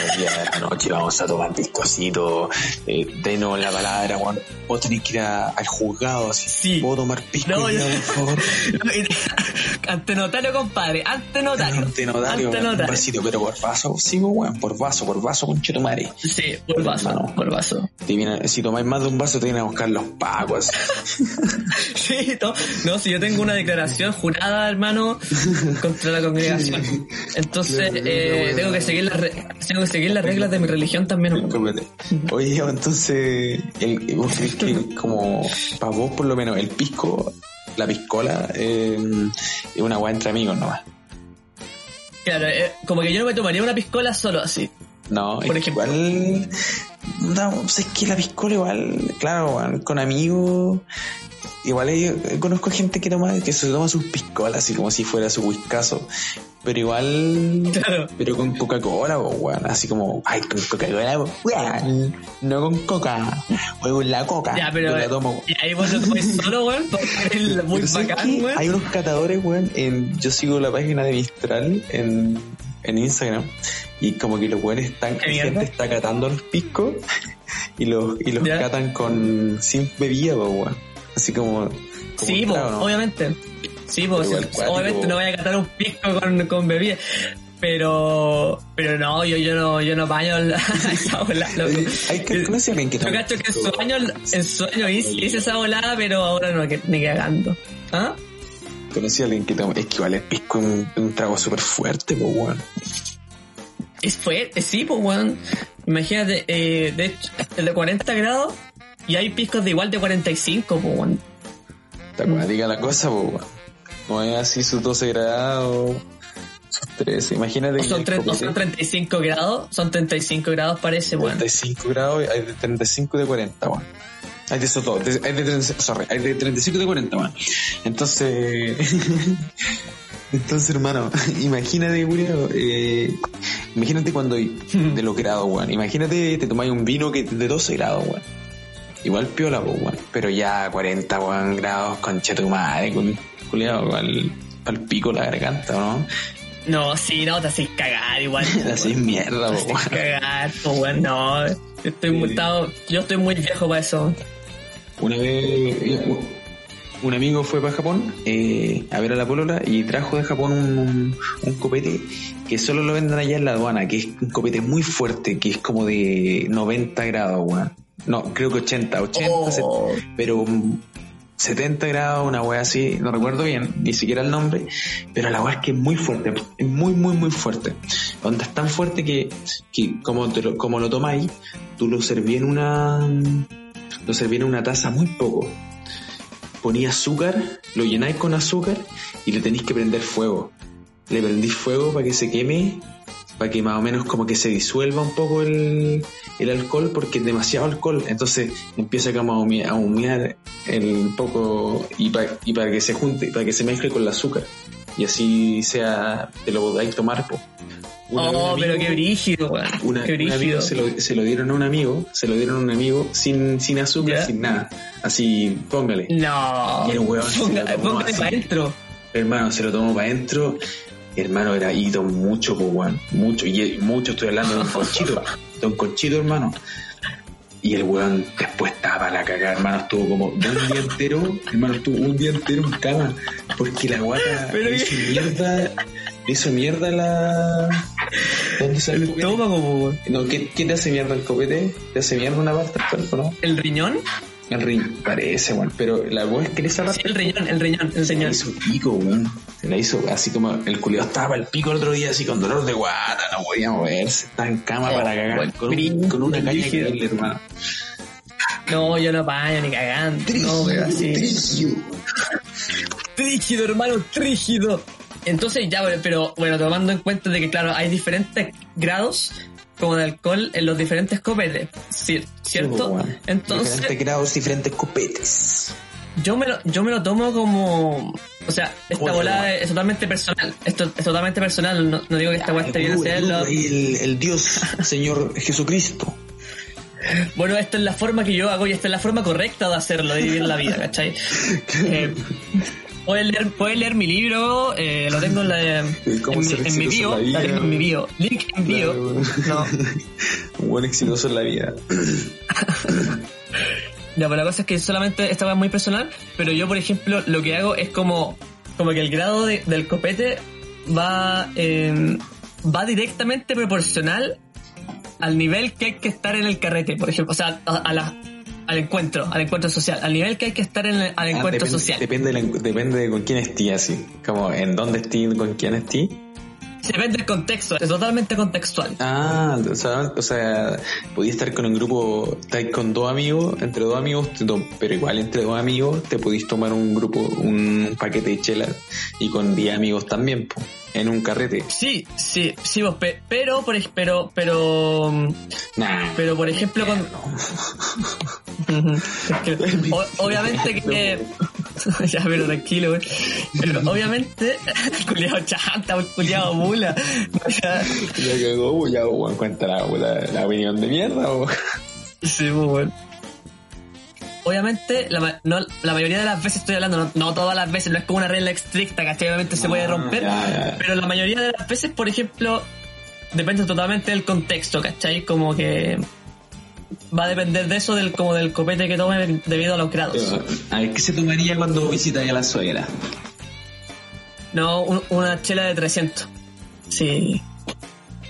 la noche vamos a tomar piscocito, eh, denos la palabra, weón, vos tenés que ir a- al juzgado, así, Sí. ¿puedo tomar pisco, No, yo- por favor? ante notario, compadre, ante notario. Ante notario, Ante notario. vasito, pero por vaso, sí, weón, por vaso, por vaso, conche tu madre. Sí, por vaso, Hermano. por vaso. Te si tomáis más de un vaso, te vienen a buscar los pacos. Sí, no, no, si yo tengo una declaración jurada, hermano, contra la congregación. Entonces, eh, tengo que seguir las tengo que seguir las reglas de mi religión también. Oye, entonces, el, ¿vos crees que como para vos por lo menos el pisco la piscola eh, es una weá entre amigos nomás. Claro, eh, como que yo no me tomaría una piscola solo así. No, Por es ejemplo. igual. No, pues es que la piscola igual, claro, con amigos. Igual yo conozco gente que toma, que se toma sus piscolas así como si fuera su whiskazo. Pero igual. Claro. Pero con Coca-Cola, weón. Así como, ay, con Coca-Cola, weón. No con Coca. Con la Coca. Ya, pero. Yo la tomo. Y ahí vos solo, weón. porque muy Pero ¿sabes bacán, weón. Hay unos catadores, weón. En, yo sigo la página de Mistral en, en Instagram. Y como que los weones están, ¿Qué la gente está catando los piscos y los, y los Ya. catan con, sin bebida, weón. Así como, como Sí, po, ¿no? obviamente. Sí, po, obviamente no voy a catar un pisco con, con bebida. Pero, pero no, yo, yo no, yo no baño la, esa bola, loco. Hay que a alguien que Yo cacho que en sueño, en sueño hice, hice esa volada, pero ahora no, que, ni cagando. ¿Ah? Conocí a alguien que toma, es que el pisco un, un trago súper fuerte, po, weón. Es fuerte, sí, pues, weón. Imagínate, eh, de hecho, el de 40 grados y hay piscos de igual de 45, pues, weón. Está acuática la cosa, weón. No es así sus 12 grados, sus 13. Imagínate que son, son 35 grados, son 35 grados parece, weón. 35 grados, hay de 35 y de 40, weón. Hay de esos dos, hay de, 30 sorry, hay de 35 y de 40, weón. Entonces, entonces hermano, imagínate, Julio, eh, imagínate cuando hay de los grados, weón. Imagínate, te tomáis un vino que de 12 grados, weón. Igual piola, pues, weón. Pero ya 40, weón, grados, concha tu madre, culiado, al, al pico la garganta, ¿no? No, sí, no, te haces cagar igual. Así es mierda, Te po, haces weón. cagar, pues, weón, no. Estoy, muy, Sí. estado- yo estoy muy viejo para eso. Una vez un amigo fue para Japón eh, a ver a la polola y trajo de Japón un, un, un copete que solo lo venden allá en la aduana, que es un copete muy fuerte, que es como de 90 grados, weón. No, creo que 80, 80, Oh. 70, pero mm, 70 grados, una wea así, no recuerdo bien, ni siquiera el nombre, pero la wea es que es muy fuerte, es muy, muy, muy fuerte. Onda es tan fuerte que, que como, te lo, como lo tomáis, tú lo serví en una, lo serví en una taza muy poco. Ponía azúcar, lo llenáis con azúcar y le tenéis que prender fuego. Le prendís fuego para que se queme, para que más o menos como que se disuelva un poco el, el alcohol, porque es demasiado alcohol. Entonces empieza como a humear, a humear el poco y, pa- y para que se junte, para que se mezcle con el azúcar. Y así sea, te lo podáis tomar. po. Una Oh, pero qué brígido, una, qué un amigo brígido. se lo, se lo dieron a un amigo, se lo dieron a un amigo sin, sin azúcar, ¿Ya? sin nada. Así, póngale. No. Y el weón se Ponga- lo tomó póngale para adentro. Hermano, se lo tomó para adentro. Hermano, era ido mucho, pues, weón. Mucho, y mucho estoy hablando de un conchito. De un conchito, hermano. Y el weón después estaba la cagada, hermano. Estuvo como un día entero, hermano, estuvo un día entero en cama. Porque la guata Pero le hizo mierda, le hizo mierda la. ¿Dónde sale el estómago, weón. No, ¿qué, ¿qué te hace mierda el copete? ¿Te hace mierda una parte del cuerpo, no? ¿El riñón? El riñón, parece, weón. Pero la es que en esa parte Sí, el riñón, el riñón, el se la riñón. hizo pico, weón. Se la hizo así como el culiado estaba para el pico el otro día, así con dolor de guata, no podía moverse, estaba en cama Oh, para cagar, con, una caña que darle, hermano. No, yo no baño ni cagando. No, pero así. Trígido, hermano, trígido. Entonces ya, pero bueno, tomando en cuenta de que claro, hay diferentes grados como de alcohol en los diferentes copetes, ¿cier- ¿cierto? Weón. Entonces Diferentes grados, diferentes copetes. yo me lo, yo me lo tomo como, o sea, esta volada es totalmente personal, esto es totalmente personal, no, no digo que esta weá esté bien El, hacerlo. el, el Dios, Señor Jesucristo. Bueno, esta es la forma que yo hago y esta es la forma correcta de hacerlo, de vivir la vida, ¿cachai? Eh, puedes, leer, leer mi libro, eh, lo tengo en, la, en, ¿Cómo mi, en bio, la tengo en mi bio. Link en bio. No, Un buen exitoso en la vida. ya, pero la cosa es que solamente esta weá es muy personal, pero yo, por ejemplo, lo que hago es como, como que el grado de- del copete va, eh, va directamente proporcional al nivel que hay que estar en el carrete, por ejemplo, o sea, a, a la, al encuentro, al encuentro social, al nivel que hay que estar en el, al Ah, encuentro depende, social. Depende, de depende de con quién estés, así. Como en dónde estés, con quién estés. Sí, Depende del contexto, es totalmente contextual. Ah, o sea, o sea, podías estar con un grupo, estáis con dos amigos, entre dos amigos, pero igual entre dos amigos te podéis tomar un grupo, un paquete de chela y con 10 amigos también, po, en un carrete. Sí, sí, sí, vos, pe- pero, por, pero, pero, Nah, pero por ejemplo con... Obviamente que... ya, pero tranquilo, güey. Pero obviamente, culiado chanta, culiado mula. Ya, cagó, pues, ya, weón, cuenta la, la, la opinión de mierda, o Sí, pues, bueno. Obviamente, la, no, la mayoría de las veces estoy hablando, no, no todas las veces, no es como una regla estricta, ¿cachai? Obviamente se puede Ah, romper, ya, ya. pero la mayoría de las veces, por ejemplo, depende totalmente del contexto, ¿cachai? Como que va a depender de eso, del como del copete que tome debido a los grados. A ver, ¿qué se tomaría cuando visitas a la suegra? No, un- una chela de 300. Sí,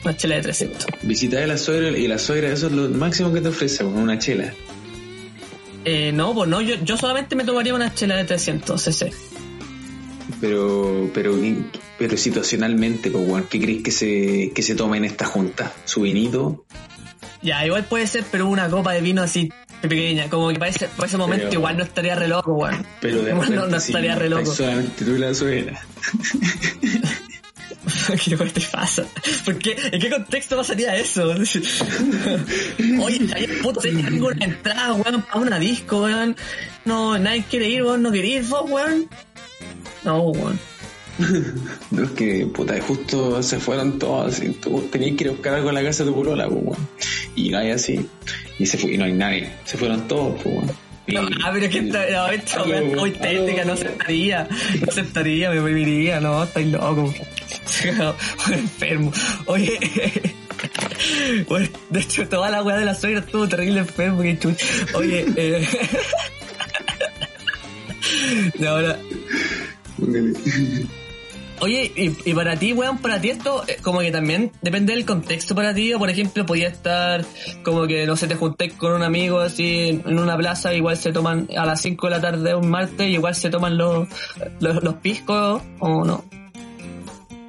una chela de 300. Visitas a la suegra y la suegra, eso es lo máximo que te ofrece, weón, una chela. Eh, no, pues no, yo, yo solamente me tomaría una chela de 300 cc. Pero, pero, pero situacionalmente, pues, ¿qué crees que se, que se toma en esta junta? ¿Su vinito? Ya, igual puede ser, pero una copa de vino así pequeña, como que para ese, para ese momento Pero- igual no estaría re loco, weón. Pero de Igual no, repente, no sí, estaría re loco. solamente tú y la suegra. ¿Qué te pasa? ¿Por qué? ¿En qué contexto pasaría eso? Oye, ayer puto, ¿sabes que tengo una entrada, weón, para una disco, weón. No, nadie quiere ir, weón, no quería ir vos, weón. No, weón. No, es que, puta, justo se fueron todos, y tú tenías que ir a buscar algo en la casa de tu polola, pues, weón. Y no hay así, y, se fue, y no hay nadie, se fueron todos, pues, weón. Y- No, ah, pero es que esta, no, esta weá muy técnica, no aceptaría, no aceptaría, me viviría, no, estáis loco. enfermo. Oye, bueno, de hecho, toda la weá de la suegra estuvo terrible enfermo, que chucha. Oye, eh. y ahora, Oye, y, y para ti, weón, para ti esto, eh, como que también depende del contexto para ti, o por ejemplo, podía estar como que, no sé, te juntéis con un amigo así en una plaza, igual se toman a las 5 de la tarde un martes, igual se toman los, los, los piscos, o no.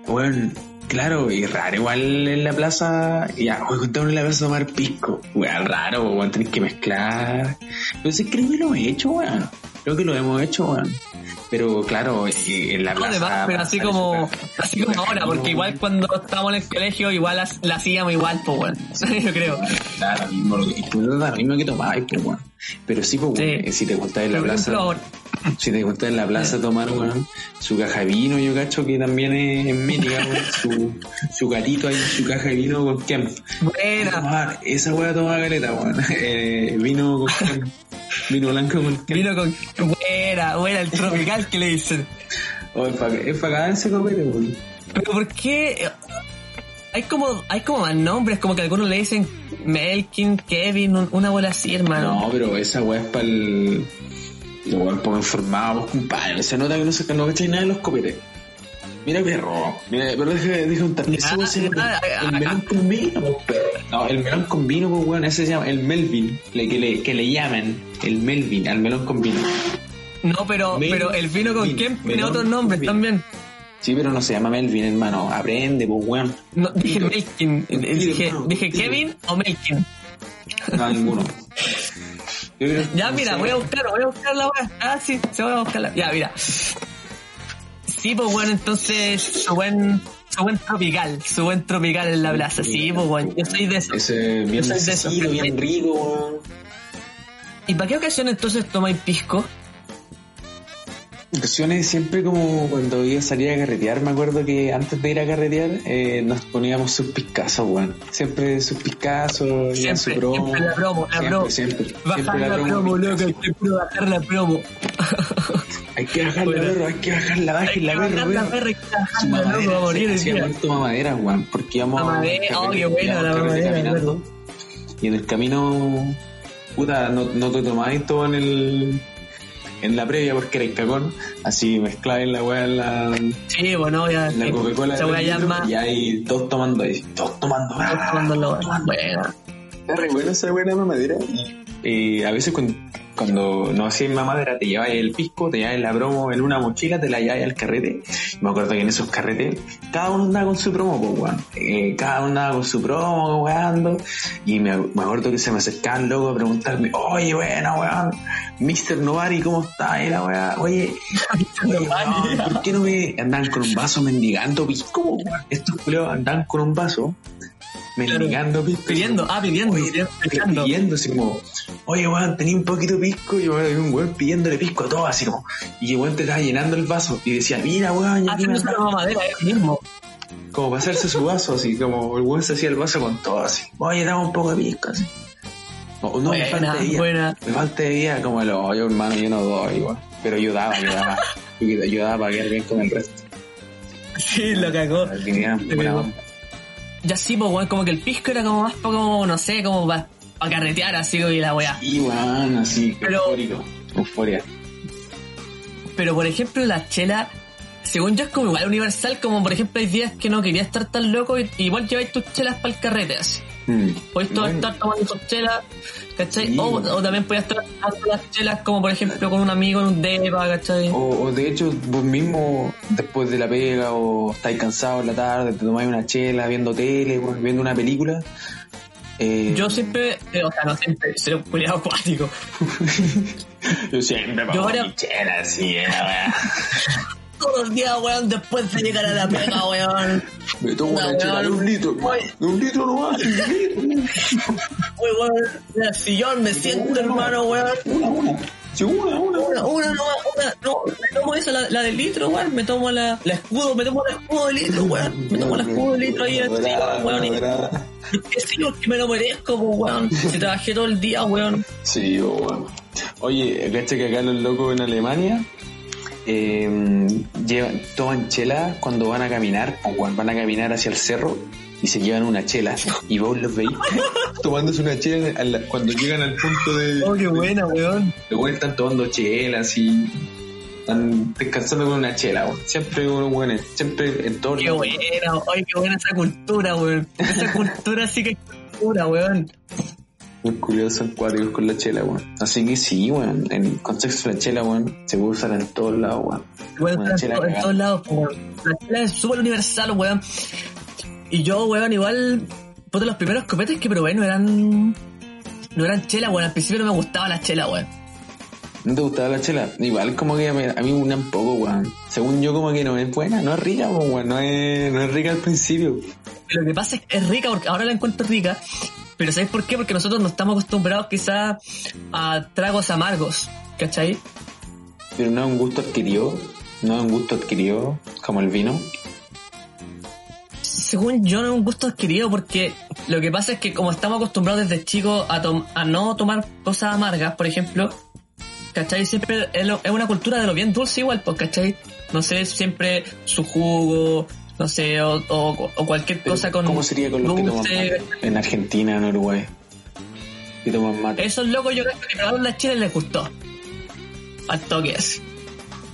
Bueno, claro, y raro igual en la plaza, ya, a contar en la plaza a tomar pisco. Weón, raro, weón, tenés que mezclar. Pero creo que lo he hecho, weón. Creo que lo hemos hecho, weón. Pero claro, en la No, plaza. además, pero así como, así como ahora, porque igual cuando estábamos en el colegio, igual las- la hacíamos igual, pues, weón. Yo creo. Claro, mismo, no lo mismo que tomabas, pues, weón. Pero sí, pues, Sí. eh, si te en la plaza. ejemplo. Si te gusta en la plaza tomar, weón, su caja de vino, yo cacho que también es, mítica, weón, su, su gatito ahí, su caja de vino con Kem. Buena. Tomar, esa weá tomaba caleta, weón. Eh, vino con Kem. Vino blanco con. Vino con buena, buena, el tropical que le dicen. Oh, es para es pa ese copete, weón. Pero ¿por qué? Hay como, hay como más nombres, como que algunos le dicen Melkin, Kevin, un- una bola así, hermano. No, pero esa weá es para el. Weón, para informados, compadre. Se nota que no se no cacháis nada de los copetes. Mira, perro. Mira, pero deja, deja contar. Ya, Ese weón se llama ya, ya, el melón con vino, perro. No, el melón con vino, pues, weón. Ese se llama el Melvin. Le, que, le, que le llaman el Melvin al melón con vino. No, pero, pero el vino con. Kemp tiene otros nombres también. Sí, pero no se llama Melvin, hermano. Aprende, pues, weón. No, dije Melkin, dije, hermano, dije dilo. Kevin o Melkin. No, ninguno. Yo creo- Ya, no mira, voy a buscar, voy a buscar la weá. Ah, sí, se voy a buscarla. Ya, mira. Sí, pues bueno, entonces su buen, su buen tropical, su buen tropical en la plaza. Sí, pues bueno, yo soy de eso. Ese bien Yo soy de necesito, bien rico, weón. ¿Y para qué ocasión entonces tomáis pisco? Ocasiones siempre como cuando iba a salir a carretear, me acuerdo que antes de ir a carretear eh, nos poníamos sus piscazos, weón. Siempre sus piscazos, ya su Siempre, promo. siempre la promo, la siempre, promo. Siempre, Bajar siempre la, promo, loco, siempre bajar la promo. Hay que bajar la perro, hay que bajar la Hay baja y que la bajar perro, la weón. perra y que Su bajarla, loco, va a morir hacía mamadera, weón, porque íbamos Mamadera, oh, qué buena la mamadera, caminando, y en el camino, puta, no, no te tomabas todo en el en la previa porque era cagón, así mezclabas la weá en la, Sí, bueno, ya. la Coca-Cola es y hay todos tomando ahí, todos tomando, Todos tomando la weá. Buena. Era re buena esa buena mamadera y eh, a veces cuando, cuando no hacía mi mamadera, te llevabas el pisco, te llevabas la promo en una mochila, te la llevabas al carrete. Me acuerdo que en esos carretes, cada uno andaba con su promo, pues, weón. Eh, cada uno andaba con su promo, weón. Y me, me acuerdo que se me acercaban luego a preguntarme, oye, bueno, weón, Mr. Novari, ¿cómo está? Era, weón, oye, oye, ¿por qué no me andaban con un vaso mendigando pisco? Estos culeos andaban con un vaso mendigando pisco. Pidiendo, ah, pidiendo, Oye, pidiendo, pidiendo, así como, oye, weón, tenía un poquito de pisco, y yo weón, un weón pidiéndole pisco a todo, así como, y el weón te estaba llenando el vaso, y decía, mira, weón, ya Haciendo tiene una mamadera él mismo. como para hacerse su vaso, así como el weón se hacía el vaso con todo, así, oye, dame un poco de pisco, así. No, me falta de vida, buena. me falta de vida, como el hoyo, hermano, yo no doy, weón. Pero yo daba, yo daba, yo, yo daba para quedar bien con el resto. Sí, lo cagó. Buena. Ya sí, pues, weón, como que el pisco era como más como, no sé, como para carretear así y la weá. Weón, así, Pero- eufórico, euforia. Pero por ejemplo, la chela, según yo es como igual universal, como por ejemplo hay días que no quería estar tan loco y igual lleváis tus chelas para el carrete así. Mm. Podéis Bueno. estar tomando tus chelas, ¿cachai? Sí, o, o también podías estar tomando las chelas como por ejemplo con un amigo en un depa, ¿cachai? O, o de hecho, vos mismo, después de la pega o estáis cansado en la tarde, te tomáis una chela viendo tele, viendo una película. Eh, Yo siempre, eh, o sea, no siempre, soy un culiado acuático. yo siempre yo ahora- mi chela así, eh. Todos los días, weón, después de llegar a la pega, weón. Me tomo Una una chela de un litro, hermano. de un litro nomás, de un litro. Weón, en el sillón me siento, hermano, weón. Una, una. Sí, una, una, Una, una, no, una, no, me tomo esa, la, la del litro, weón, me tomo la, la escudo, me tomo la escudo de litro, weón, me tomo la escudo de litro ahí en el sillón, weón, y que sí, porque me lo merezco, pues, weón, si trabajé todo el día, weón. Sí, weón. Oye, ¿cacha que acá los locos en Alemania eh, llevan, toman chela cuando van a caminar, o cuando van a caminar hacia el cerro y se llevan una chela y vos los veis tomándose una chela la- cuando llegan al punto de... Oh, qué buena, weón. Los están tomando chelas y están descansando con una chela, weón. Siempre unos güeyes, siempre en todos Qué buena, oye, qué buena esa cultura, weón. Esa cultura sí que es cultura, weón. Muy curiosos, cuáticos con la chela, weón. Así que sí, weón. En contexto de la chela, weón, se puede usar en todos lados, weón. Chela en, todos lados, weón. La chela es súper universal, weón. Y yo, weón, igual, puta, los primeros copetes que probé no eran, no eran chela, weón. Al principio no me gustaba la chela, weón. ¿No te gustaba la chela? Igual como que a mí, una un poco, weón. Según yo como que no es buena, no es rica, weón. No es, no es rica al principio. Lo que pasa es que es rica porque ahora la encuentro rica. Pero ¿sabéis por qué? Porque nosotros no estamos acostumbrados quizás a tragos amargos, ¿cachai? Pero no es un gusto adquirido. No es un gusto adquirido como el vino. Según yo no es un gusto adquirido porque lo que pasa es que como estamos acostumbrados desde chicos a, a no tomar cosas amargas, por ejemplo, ¿cachai? Siempre es, lo- es una cultura de lo bien dulce igual, pues, ¿cachai? No sé, siempre su jugo, no sé, o, o- o cualquier cosa con ¿Cómo sería con los que toman mate? En Argentina, en Uruguay. Que toman mate. Esos locos yo creo que probaron la chela y les gustó. Al toque así.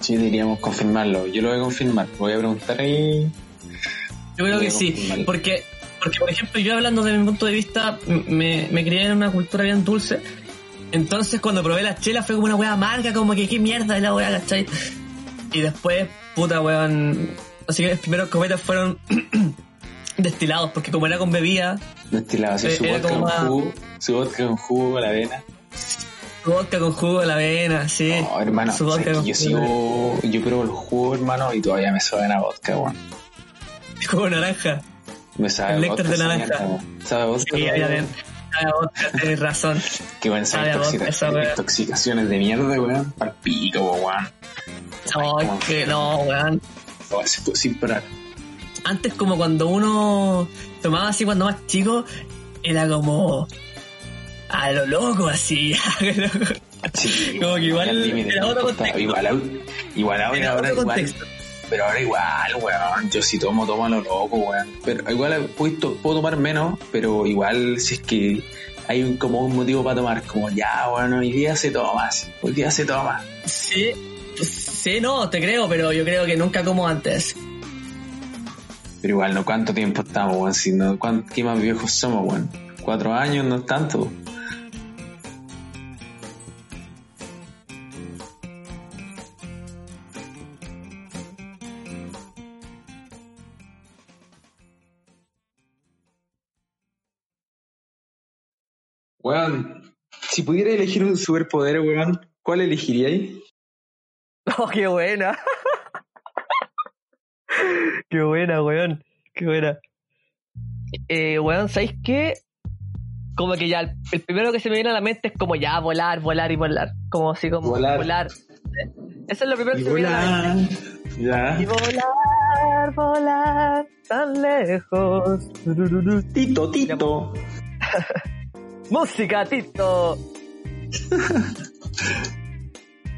Sí, deberíamos confirmarlo. Yo lo voy a confirmar. Voy a preguntar ahí. Yo creo que sí, porque, porque por ejemplo yo hablando de mi punto de vista, me, me crié en una cultura bien dulce, entonces cuando probé la chela fue como una wea amarga, como que qué mierda es la wea, ¿cachai? Y después, puta weón, así que los primeros cometas fueron destilados, porque como era con bebida, Destilado así, Eh, su vodka con más- jugo. Su vodka con jugo a la avena. vodka con jugo de la avena, sí. No, hermano, Su vodka ¿sabes con yo sigo, yo pruebo el jugo, hermano, y todavía me sabe a vodka, weón. jugo de naranja. Me sabe El néctar vodka. de naranja. Sabe vodka. Sí, obviamente. Ah, vodka, tienes razón. Qué buenas Sabe intoxicaciones de mierda, weón. Pal pico, weón. Ay, que no, weón. Oh, sin- parar. antes como cuando uno tomaba así cuando más chico, era como a lo loco así. Sí, Como que igual límite, era otro contexto. Igual, igual ahora, Era ahora igual. Pero ahora igual, weón. Yo si tomo, tomo a lo loco, weón. Pero igual puedo, to- puedo tomar menos, pero igual si es que hay un, como un motivo para tomar, como ya, bueno, hoy día se toma, hoy día se toma. sí, Sí, no, te creo, pero yo creo que nunca como antes. Pero igual, ¿no? ¿Cuánto tiempo estamos, weón? Si no, ¿Qué más viejos somos, weón? Cuatro años no es tanto. Weón, si pudiera elegir un superpoder, weón, ¿cuál elegiríais? Oh, qué buena. qué buena, weón. Qué buena. Eh, weón, ¿sabéis qué? Como que ya el, el primero que se me viene a la mente es como ya volar, volar y volar. Como así como Volar. volar. Eso es lo primero que se me viene a la mente. volar. Y Ya. volar, volar tan lejos. Tito, Tito. Música, Tito.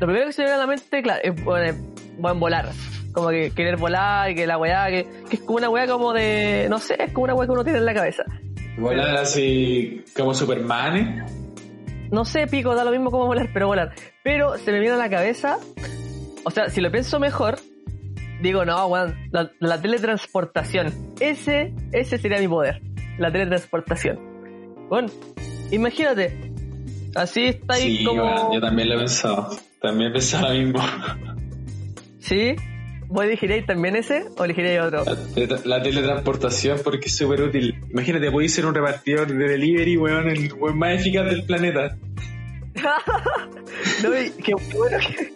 Lo primero que se me viene a la mente, claro, es bueno, bueno, volar. Como que querer volar y que la weá, que, que es como una weá como de. No sé, es como una weá que uno tiene en la cabeza. Volar así como Superman. ¿eh? No sé, pico, da lo mismo como volar, pero volar. Pero se me viene a la cabeza. O sea, si lo pienso mejor, digo, no, weón, la, la teletransportación. Ese, ese sería mi poder. La teletransportación. Bueno, imagínate. Así está ahí Sí, como. weón, yo también lo he pensado. También lo mismo. ¿Sí? ¿Vos elegiréis también ese o elegiréis otro? La, tele- la teletransportación porque es súper útil. Imagínate, podéis ser un repartidor de delivery, weón, el weón más eficaz del planeta. No, y qué, qué bueno que.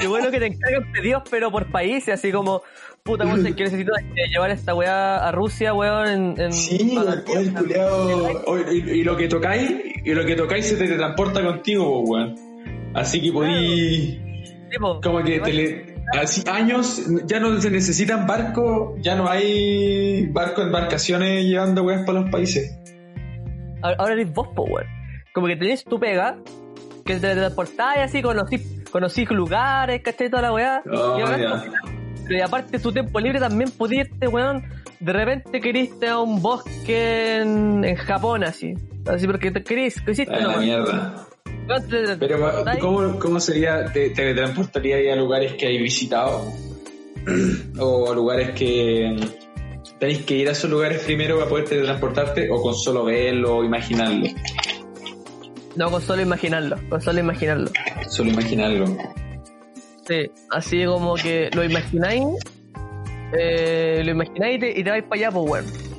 Qué bueno que te encarguen pedidos, pero por países, así como. Puta, es que necesito eh, llevar esta weá a Rusia, weón, en. en Sí, el culiao- o- y, y lo que tocáis, y lo que tocáis se teletransporta contigo, po, weón. Así que podí, como que tele, así años, ya no se necesitan barcos, ya no hay barcos, embarcaciones llevando weas para los países. Ahora ahora eres vos, po, weón. Como que tenés tu pega, que te transportáis así, conocís, conocís lugares, ¿cachai? Toda la weá. Oh, y, pero y aparte tu tiempo libre también podías irte, weón. De repente queriste a un bosque en, en Japón, así. Así porque te querís, que hiciste A la nomás. mierda. Pero. ¿cómo, cómo sería? ¿Te te teletransportaría a lugares que hay visitado? ¿O a lugares que tenéis que ir a esos lugares primero para poder teletransportarte? ¿O con solo verlo o imaginarlo? No, con solo imaginarlo, con solo imaginarlo. Solo imaginarlo. Sí, así como que lo imagináis, eh, lo imagináis y te, y te vais para allá, pues, weón.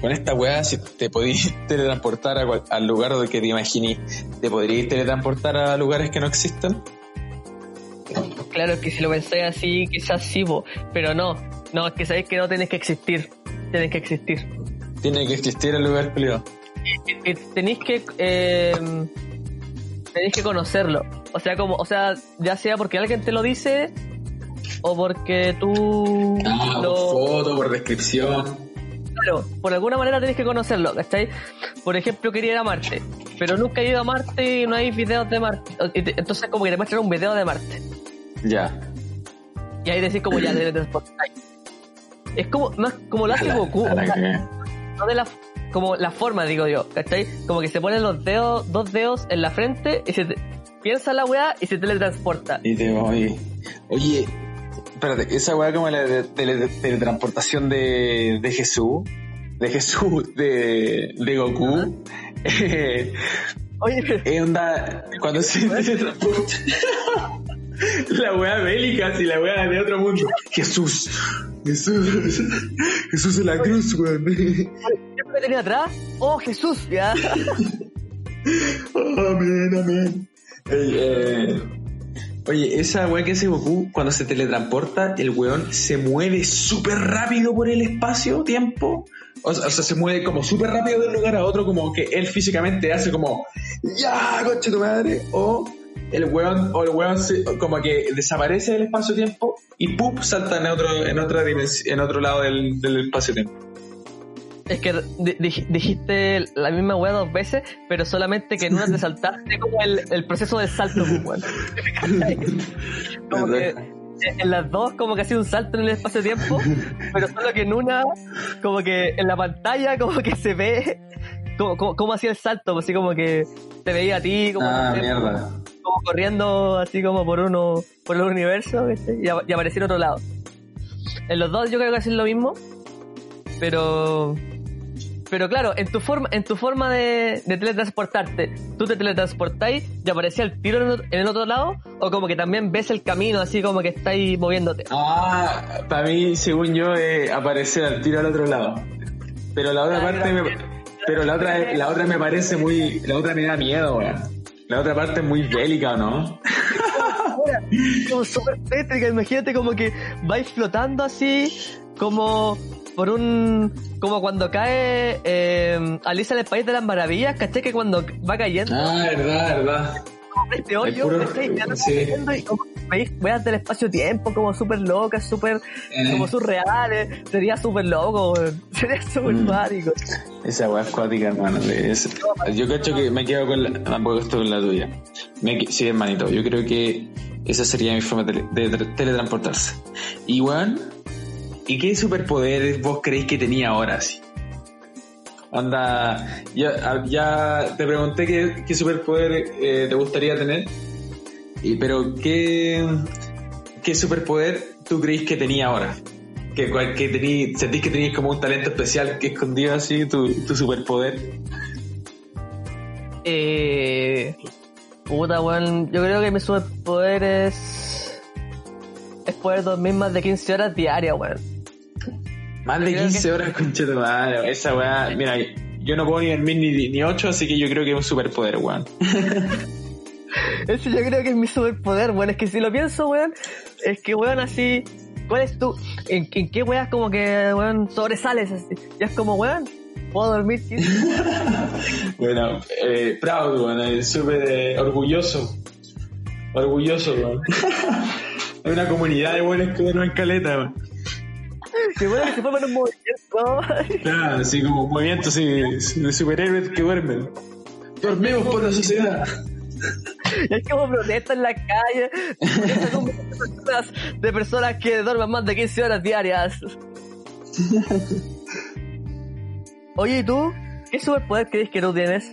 Con esta weá, si te podías teletransportar a cual- al lugar de que te imaginé, ¿te podrías teletransportar a lugares que no existan? Claro que si lo pensáis así, quizás sí, pero no. No, es que sabéis que no tenés que existir. Tenés que existir. Tiene que existir el lugar. Y tenéis que eh, tenéis que conocerlo. O sea, como, o sea, ya sea porque alguien te lo dice o porque tú Ah, lo por foto, por descripción. Claro, por alguna manera tenés que conocerlo, ¿cachai? Por ejemplo, quería ir a Marte, pero nunca he ido a Marte y no hay videos de Marte. Entonces como que te muestran un video de Marte. Ya. Y ahí decís como ya te transportáis. Es como, más como lo hace Goku. No de la como la forma digo yo ¿cachai? como que se ponen los dedos dos dedos en la frente y se te- piensa la weá y se teletransporta Y te voy. Oye, espérate, esa weá como la de tele- teletransportación de, de Jesús, de Jesús, de, de Goku, eh, oye pero- onda, cuando se teletransporta. La wea bélica, si la wea de otro mundo. Jesús. Jesús. Jesús en la cruz, weón. ¿qué me tenía atrás? oh Jesús ya Amén, amén. Ey, eh, Oye, esa weá que hace Goku, cuando se teletransporta, el weón se mueve súper rápido por el espacio-tiempo. O, sea, se mueve como súper rápido de un lugar a otro, como que él físicamente hace como, ¡ya, coche tu madre! O el weón, o el weón se- como que desaparece del espacio-tiempo y ¡pum! salta en otro, en otra en otro lado del espacio-tiempo. Es que di- di- dijiste la misma weá dos veces pero solamente que en una te saltaste como el, el proceso del salto pues, weón. como que en las dos como que ha sido un salto en el espacio-tiempo pero solo que en una como que en la pantalla como que se ve como, como, como hacía el salto, pues, así como que te veía a ti como, Ah, como corriendo así como por uno por el universo ¿viste? y, y aparecer en otro lado. En los dos yo creo que hacen lo mismo, pero pero claro, en tu forma en tu forma de, de teletransportarte, tú te teletransportáis y aparecía el tiro en el, otro- en el otro lado o como que también ves el camino así como que estáis moviéndote. Ah, para mí, según yo, eh, aparecer al tiro al otro lado. Pero la otra Ah, parte, me- Pero la otra, la otra me parece muy. La otra me da miedo, weón. La otra parte es muy bélica, ¿o no? como súper tétrica, imagínate como que vais flotando así, como por un... como cuando cae eh, Alicia en el País de las Maravillas, ¿caché? Que cuando va cayendo, Ah, verdad, verdad. este hoyo, puro- ¿cachai? Ya no está sí. cayendo y como veis weas del espacio-tiempo, como súper locas, súper, Eh. como surreales, sería súper loco, sería súper Mm. mágico. Esa weá es cuática, hermano. Es- yo cacho que me quedo con la. Tampoco estoy con la tuya. Me, sí, hermanito. Yo creo que esa sería mi forma de, de tra- teletransportarse. Y weón, ¿y qué superpoderes vos creéis que tenía ahora sí? Anda, ya, ya te pregunté qué, qué superpoder eh, te gustaría tener. Y, pero ¿qué, qué superpoder tú creéis que tenía ahora? Que, que tení, sentís que tenías como un talento especial que escondido así, tu, tu superpoder. Eh, puta, weón, yo creo que mi superpoder es... es poder dormir más de 15 horas diarias, weón. Más de Creo 15 que- horas. Esa weá, mira, yo no puedo ni dormir ni, ni 8, así que yo creo que es un superpoder, weón. Ese yo creo que es mi superpoder, weón. Es que si lo pienso, weón, es que, weón, así. ¿Cuál es tu. ¿En, en qué weas como que, weón, sobresales así? Y es como, weón, puedo dormir 15 Bueno, eh, proud, weón, eh, súper eh, orgulloso. Orgulloso, weón. Hay una comunidad de buenos que duermen caleta, weón. Que bueno que se forman un movimiento. Claro, así como movimientos así, de superhéroes que duermen. Dormimos por la sociedad. Y es como protesta en la calle. De personas, de personas que duermen más de 15 horas diarias. Oye, ¿y tú? ¿Qué superpoder crees que tú tienes?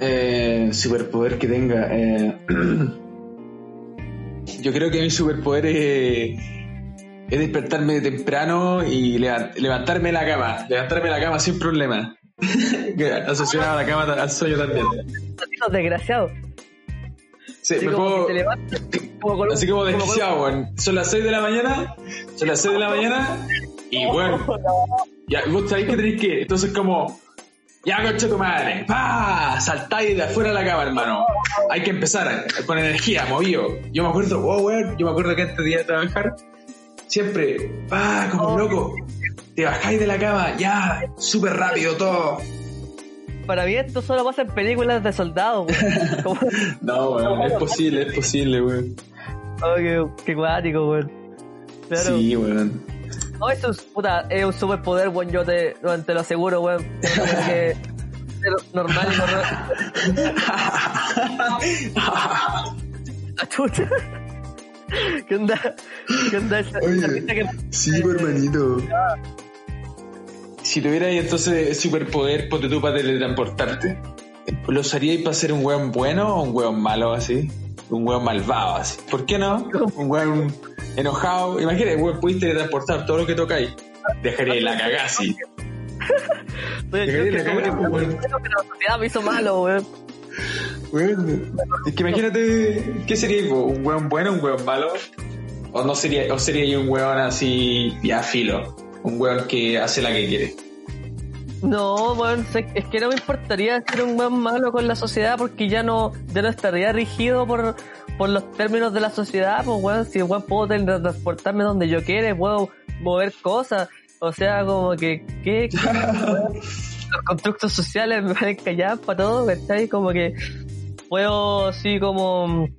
Eh, superpoder que tenga. eh, yo creo que mi superpoder es, es despertarme temprano y leva- levantarme de la cama. Levantarme de la cama sin problema. Asociado a la cama al sueño también. Los desgraciados. Sí, Así me como puedo. como Así como desquiciado, weón. Son las 6 de la mañana. Son las 6 de la mañana. Y bueno, ya, vos sabéis que tenéis que. Entonces, como. Ya, concha tu madre. ¡Pah! Saltáis de afuera de la cama, hermano. Hay que empezar con energía, movido. Yo me acuerdo, wow, weón. Yo me acuerdo que antes de ir a trabajar, siempre, ¡pah! Como un loco. Te bajáis de la cama, ya, súper rápido todo. Para mí esto solo pasa en películas de soldados. Como- No, weón, es posible, es posible, weón. Oh, qué, qué cuático, weón. Claro. Sí, weón. No, eso es, puta, es un superpoder, weón, yo te, te lo aseguro, weón. Tengo que ser normal normal. Ah, chucha. ¿Qué onda? ¿Qué onda esa, esa risa que- Sí, hermanito. Si tuvierais entonces superpoder, ponte tú para teletransportarte, ¿lo usaríais para ser un weón bueno o un weón malo así? Un weón malvado así. ¿Por qué no? Un weón enojado. Imagínate, weón, pudiste teletransportar todo lo que tocáis. Dejaría la cagada así. En la fue weón. la sociedad me hizo malo, weón. Weón, Es que imagínate, ¿qué sería? ¿Un weón bueno, un weón malo? ¿O no sería, o sería un weón así, ya filo? Un weón que hace la que quiere. No, weón, sé- es que no me importaría ser un weón malo con la sociedad porque ya no, ya no estaría rigido por, por los términos de la sociedad, pues weón, si weón puedo transportarme donde yo quiera, puedo mover cosas, o sea, como que, ¿qué? los constructos sociales me van a callar para todo, ¿cachai? Como que puedo, así como,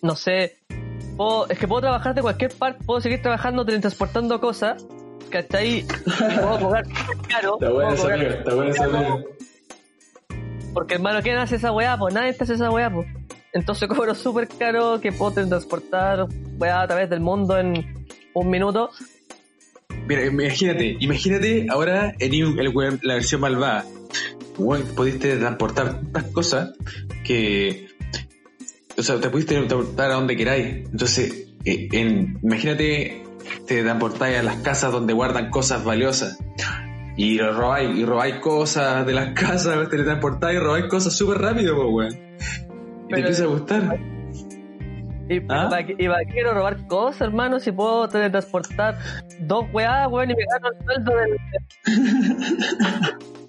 no sé, puedo, es que puedo trabajar de cualquier parte, puedo seguir trabajando transportando cosas, ¿cachai? Puedo cobrar caro. Está buena amiga, está buena amiga. porque hermano, ¿quién hace esa weá? Pues nadie hace esa weá, pues. Entonces cobro súper caro que puedo transportar weá a través del mundo en un minuto. Mira, imagínate, imagínate ahora en el la versión malvada. Weón, pudiste transportar tantas cosas que. O sea, te pudiste transportar a donde queráis. Entonces, eh, en, imagínate, te transportáis a las casas donde guardan cosas valiosas. Y robáis, y robáis cosas de las casas, te transportáis y robáis cosas súper rápido, pues, weón. Y te empieza a gustar. Y, ¿Ah? para, qué- y para qué quiero robar cosas, hermano, si puedo teletransportar dos weá, weón, y me gano el sueldo del...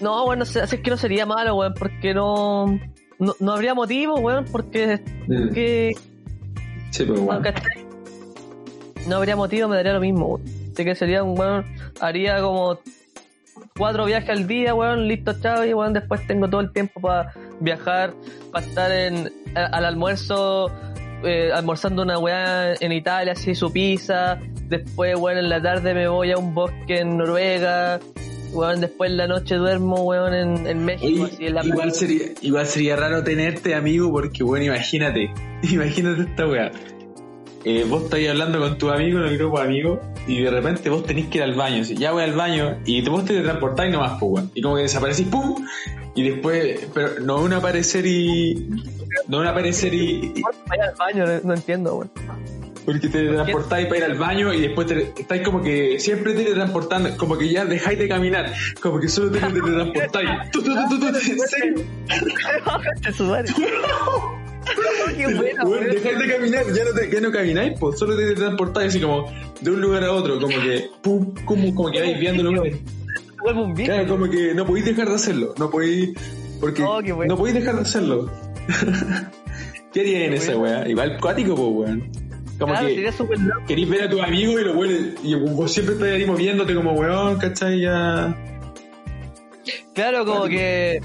No, bueno, así es que no sería malo, weón, porque no, no, no habría motivo, weón, porque, Mm. porque Sí, pero bueno. no habría motivo, me daría lo mismo, weón. Así que sería un weón, haría como cuatro viajes al día, weón, listo, chao, y weón, después tengo todo el tiempo para viajar, para estar en, a- al almuerzo, eh, almorzando una weá en Italia, así su pizza, después, weón, en la tarde me voy a un bosque en Noruega, weón, después en la noche duermo, weón, en, en México, Oye, así en la igual sería, igual sería raro tenerte amigo porque bueno, imagínate, imagínate esta weá. Eh, vos estáis hablando con tu amigo en el grupo de amigos y de repente vos tenés que ir al baño, así, ya voy al baño y te vos te transportáis nomás, pues weón. Y como que desaparecís, ¡pum! Y después, pero no un aparecer y. No un aparecer y. y- Vaya al baño, no, no entiendo, weón. Porque te transportáis para ir al baño y después te, estáis como que siempre teletransportando, como que ya dejáis de caminar, como que solo te teletransportáis. En serio. Bájate su madre. Qué buena, weón. dejáis de caminar, ya no, te, ya no camináis, pues solo te transportáis así como de un lugar a otro, como que pum, como, como que vais un bicho. Claro, como que no podéis dejar de hacerlo, no podéis, porque Oh, bueno. no podéis dejar de hacerlo. ¿Qué haría en esa weá? Igual cuático, pues weón. Como Claro, que sería súper loco. querís ver a tus amigos y lo hueles, y vos siempre estás ahí moviéndote como weón, ¿cachai? Ya. Claro, como que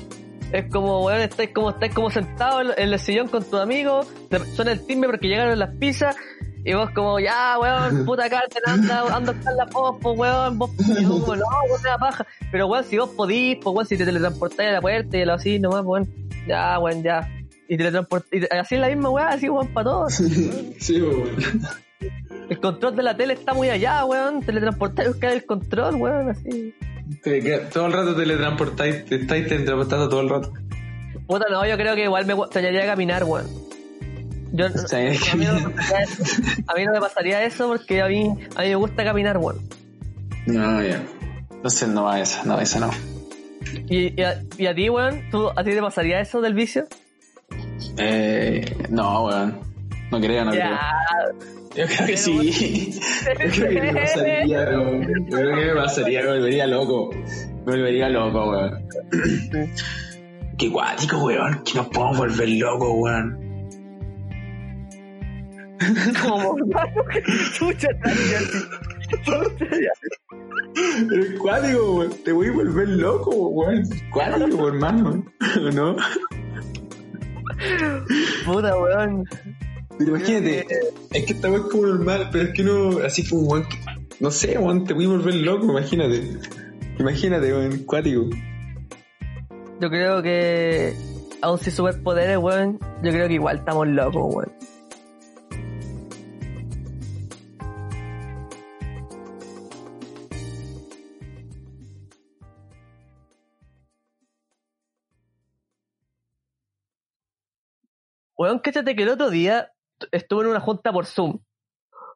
es como, weón, estáis como, estáis como sentados en- en el sillón con tus amigos, te suena el timbre porque llegaron las pizzas, y vos como, ya, weón, puta Carter, anda, anda a buscar la pos, pues, weón, vos, y vos como, no, vos la paja, pero weón, si vos podís, pues, weón, si te teletransportáis a la puerta y lo así, nomás, weón, ya, weón, ya, y teletransportáis, y así es la misma weón, así, weón, para todos. Sí, weón. El control de la tele está muy allá, weón, teletransportáis, buscar el control, weón, así. Te Todo el rato teletransportáis, te estáis teletransportando todo el rato. Puta, no, yo creo que igual me extrañaría caminar, weón. Yo, a, mí no me pasaría eso. A mí no me pasaría eso porque a mí, a mí me gusta caminar, weón. No, ya. Entonces no va esa, no, esa no. Y, y, a, y a ti, weón, ¿tú, ¿a ti te pasaría eso del vicio? Eh, no, weón. No creo, no creo. Yo creo que sí. Yo creo que me pasaría, weón. Yo creo que me pasaría, me volvería loco. Me volvería loco, weón. Qué guático, weón. Que nos podemos volver locos, weón. como, chucha. Pero cuático, weón. Te voy a volver loco, weón. Cuático, hermano. ¿O no? Puta, weón. Pero imagínate, es que esta weón es como normal, pero es que no, así como weón, no sé, weón, te voy a volver loco, imagínate. Imagínate, weón, cuático. Yo creo que, aun sin superpoderes, weón, yo creo que igual estamos locos, weón. Weón, cáchate que el otro día estuve en una junta por Zoom.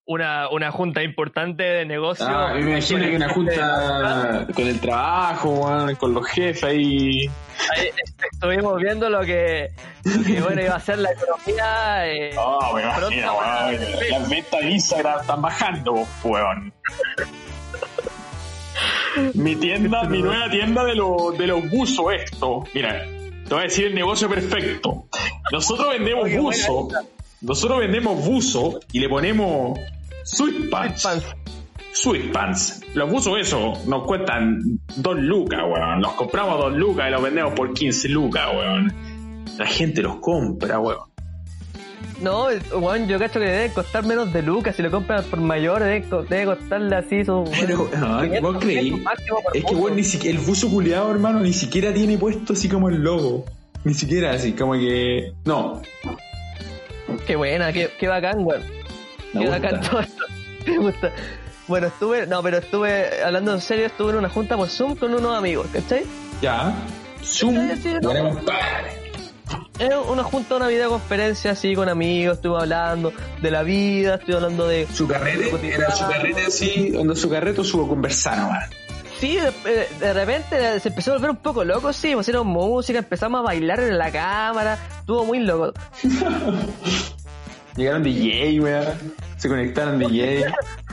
Una, una junta importante de negocio. Ah, me imagino que una junta con el trabajo, weón, con los jefes ahí. Ahí estuvimos viendo lo que, lo que, bueno, iba a ser la economía. eh, Oh, me imagino, weón. Las ventas de Instagram están bajando, weón. Mi tienda, mi nueva tienda de, los de los buzos, esto. Mira, te voy a decir el negocio perfecto. Nosotros vendemos Oye, buzo. Nosotros vendemos buzo y le ponemos sweet pants. Pants. Sweet pants. Los buzos esos nos cuestan 2 lucas, weón. Los compramos a 2 lucas y los vendemos por 15 lucas, weón. La gente los compra, weón. No, weón, yo cacho que debe costar menos de lucas. Si lo compran por mayor, debe, co- debe costarle así su. Pero, no, 500, vos creí. Es que, weón, ni siquiera, el buzo culiado, hermano, ni siquiera tiene puesto así como el logo. Ni siquiera así, como que. No. Qué buena, qué, qué bacán, weón. Qué gusta. bacán todo esto. Me gusta. Bueno, estuve, no, pero estuve, hablando en serio, estuve en una junta por Zoom con unos amigos, ¿cachai? Ya. Zoom. Sí, sí, no. Era una junta, una videoconferencia así con amigos, estuve hablando de la vida, estuve hablando de... Su carrete, era su carrete así, donde su carrete conversar nomás. Sí, de, de repente se empezó a volver un poco loco, sí, pusieron música, empezamos a bailar en la cámara, estuvo muy loco. Llegaron DJ, weón. Se conectaron DJ.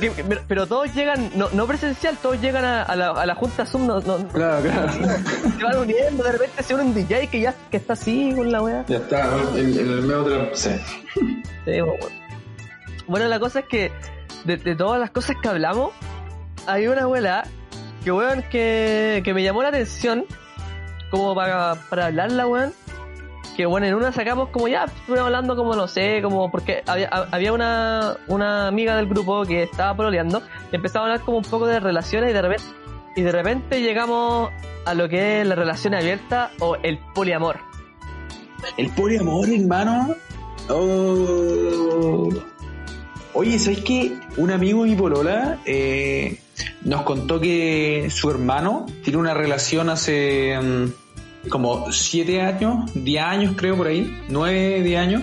pero, pero todos llegan, no, no presencial, todos llegan a, a la, a la junta Zoom, no, no- Claro, claro. se van uniendo, de repente se une un DJ que ya que está así con la weá. Ya está, en, en el medio de la... Sí. Sí, bueno, bueno. Bueno, la cosa es que de, de todas las cosas que hablamos, hay una abuela que, weón, que, que me llamó la atención como para, para hablarla, weón. Que, bueno, en una sacamos como ya, estuvimos hablando como, no sé, como porque había, ha- había una, una amiga del grupo que estaba proleando y empezaba a hablar como un poco de relaciones y de repente, y de repente llegamos a lo que es la relación abierta o el poliamor. El poliamor, hermano. Oh. Oye, ¿sabes qué? Un amigo mi polola eh, nos contó que su hermano tiene una relación hace mm, como 7 años, 10 años creo por ahí, 9, 10 años,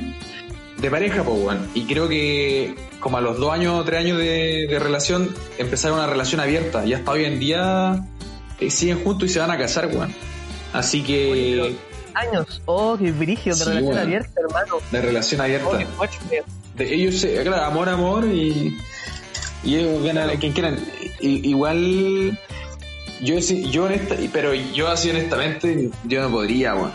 de pareja, pues, weón. Y creo que como a los 2 años, 3 años de, de relación empezaron una relación abierta. Y hasta hoy en día eh, siguen juntos y se van a casar, weón. Así que... Años, oh, qué brillo de Sí, relación abierta, hermano. De relación abierta. Oh, qué fuerte. de ellos se, claro, amor, amor y, y ellos ganan a quien quieran. I- igual yo sí- yo honesta, pero yo así honestamente yo no podría, weón.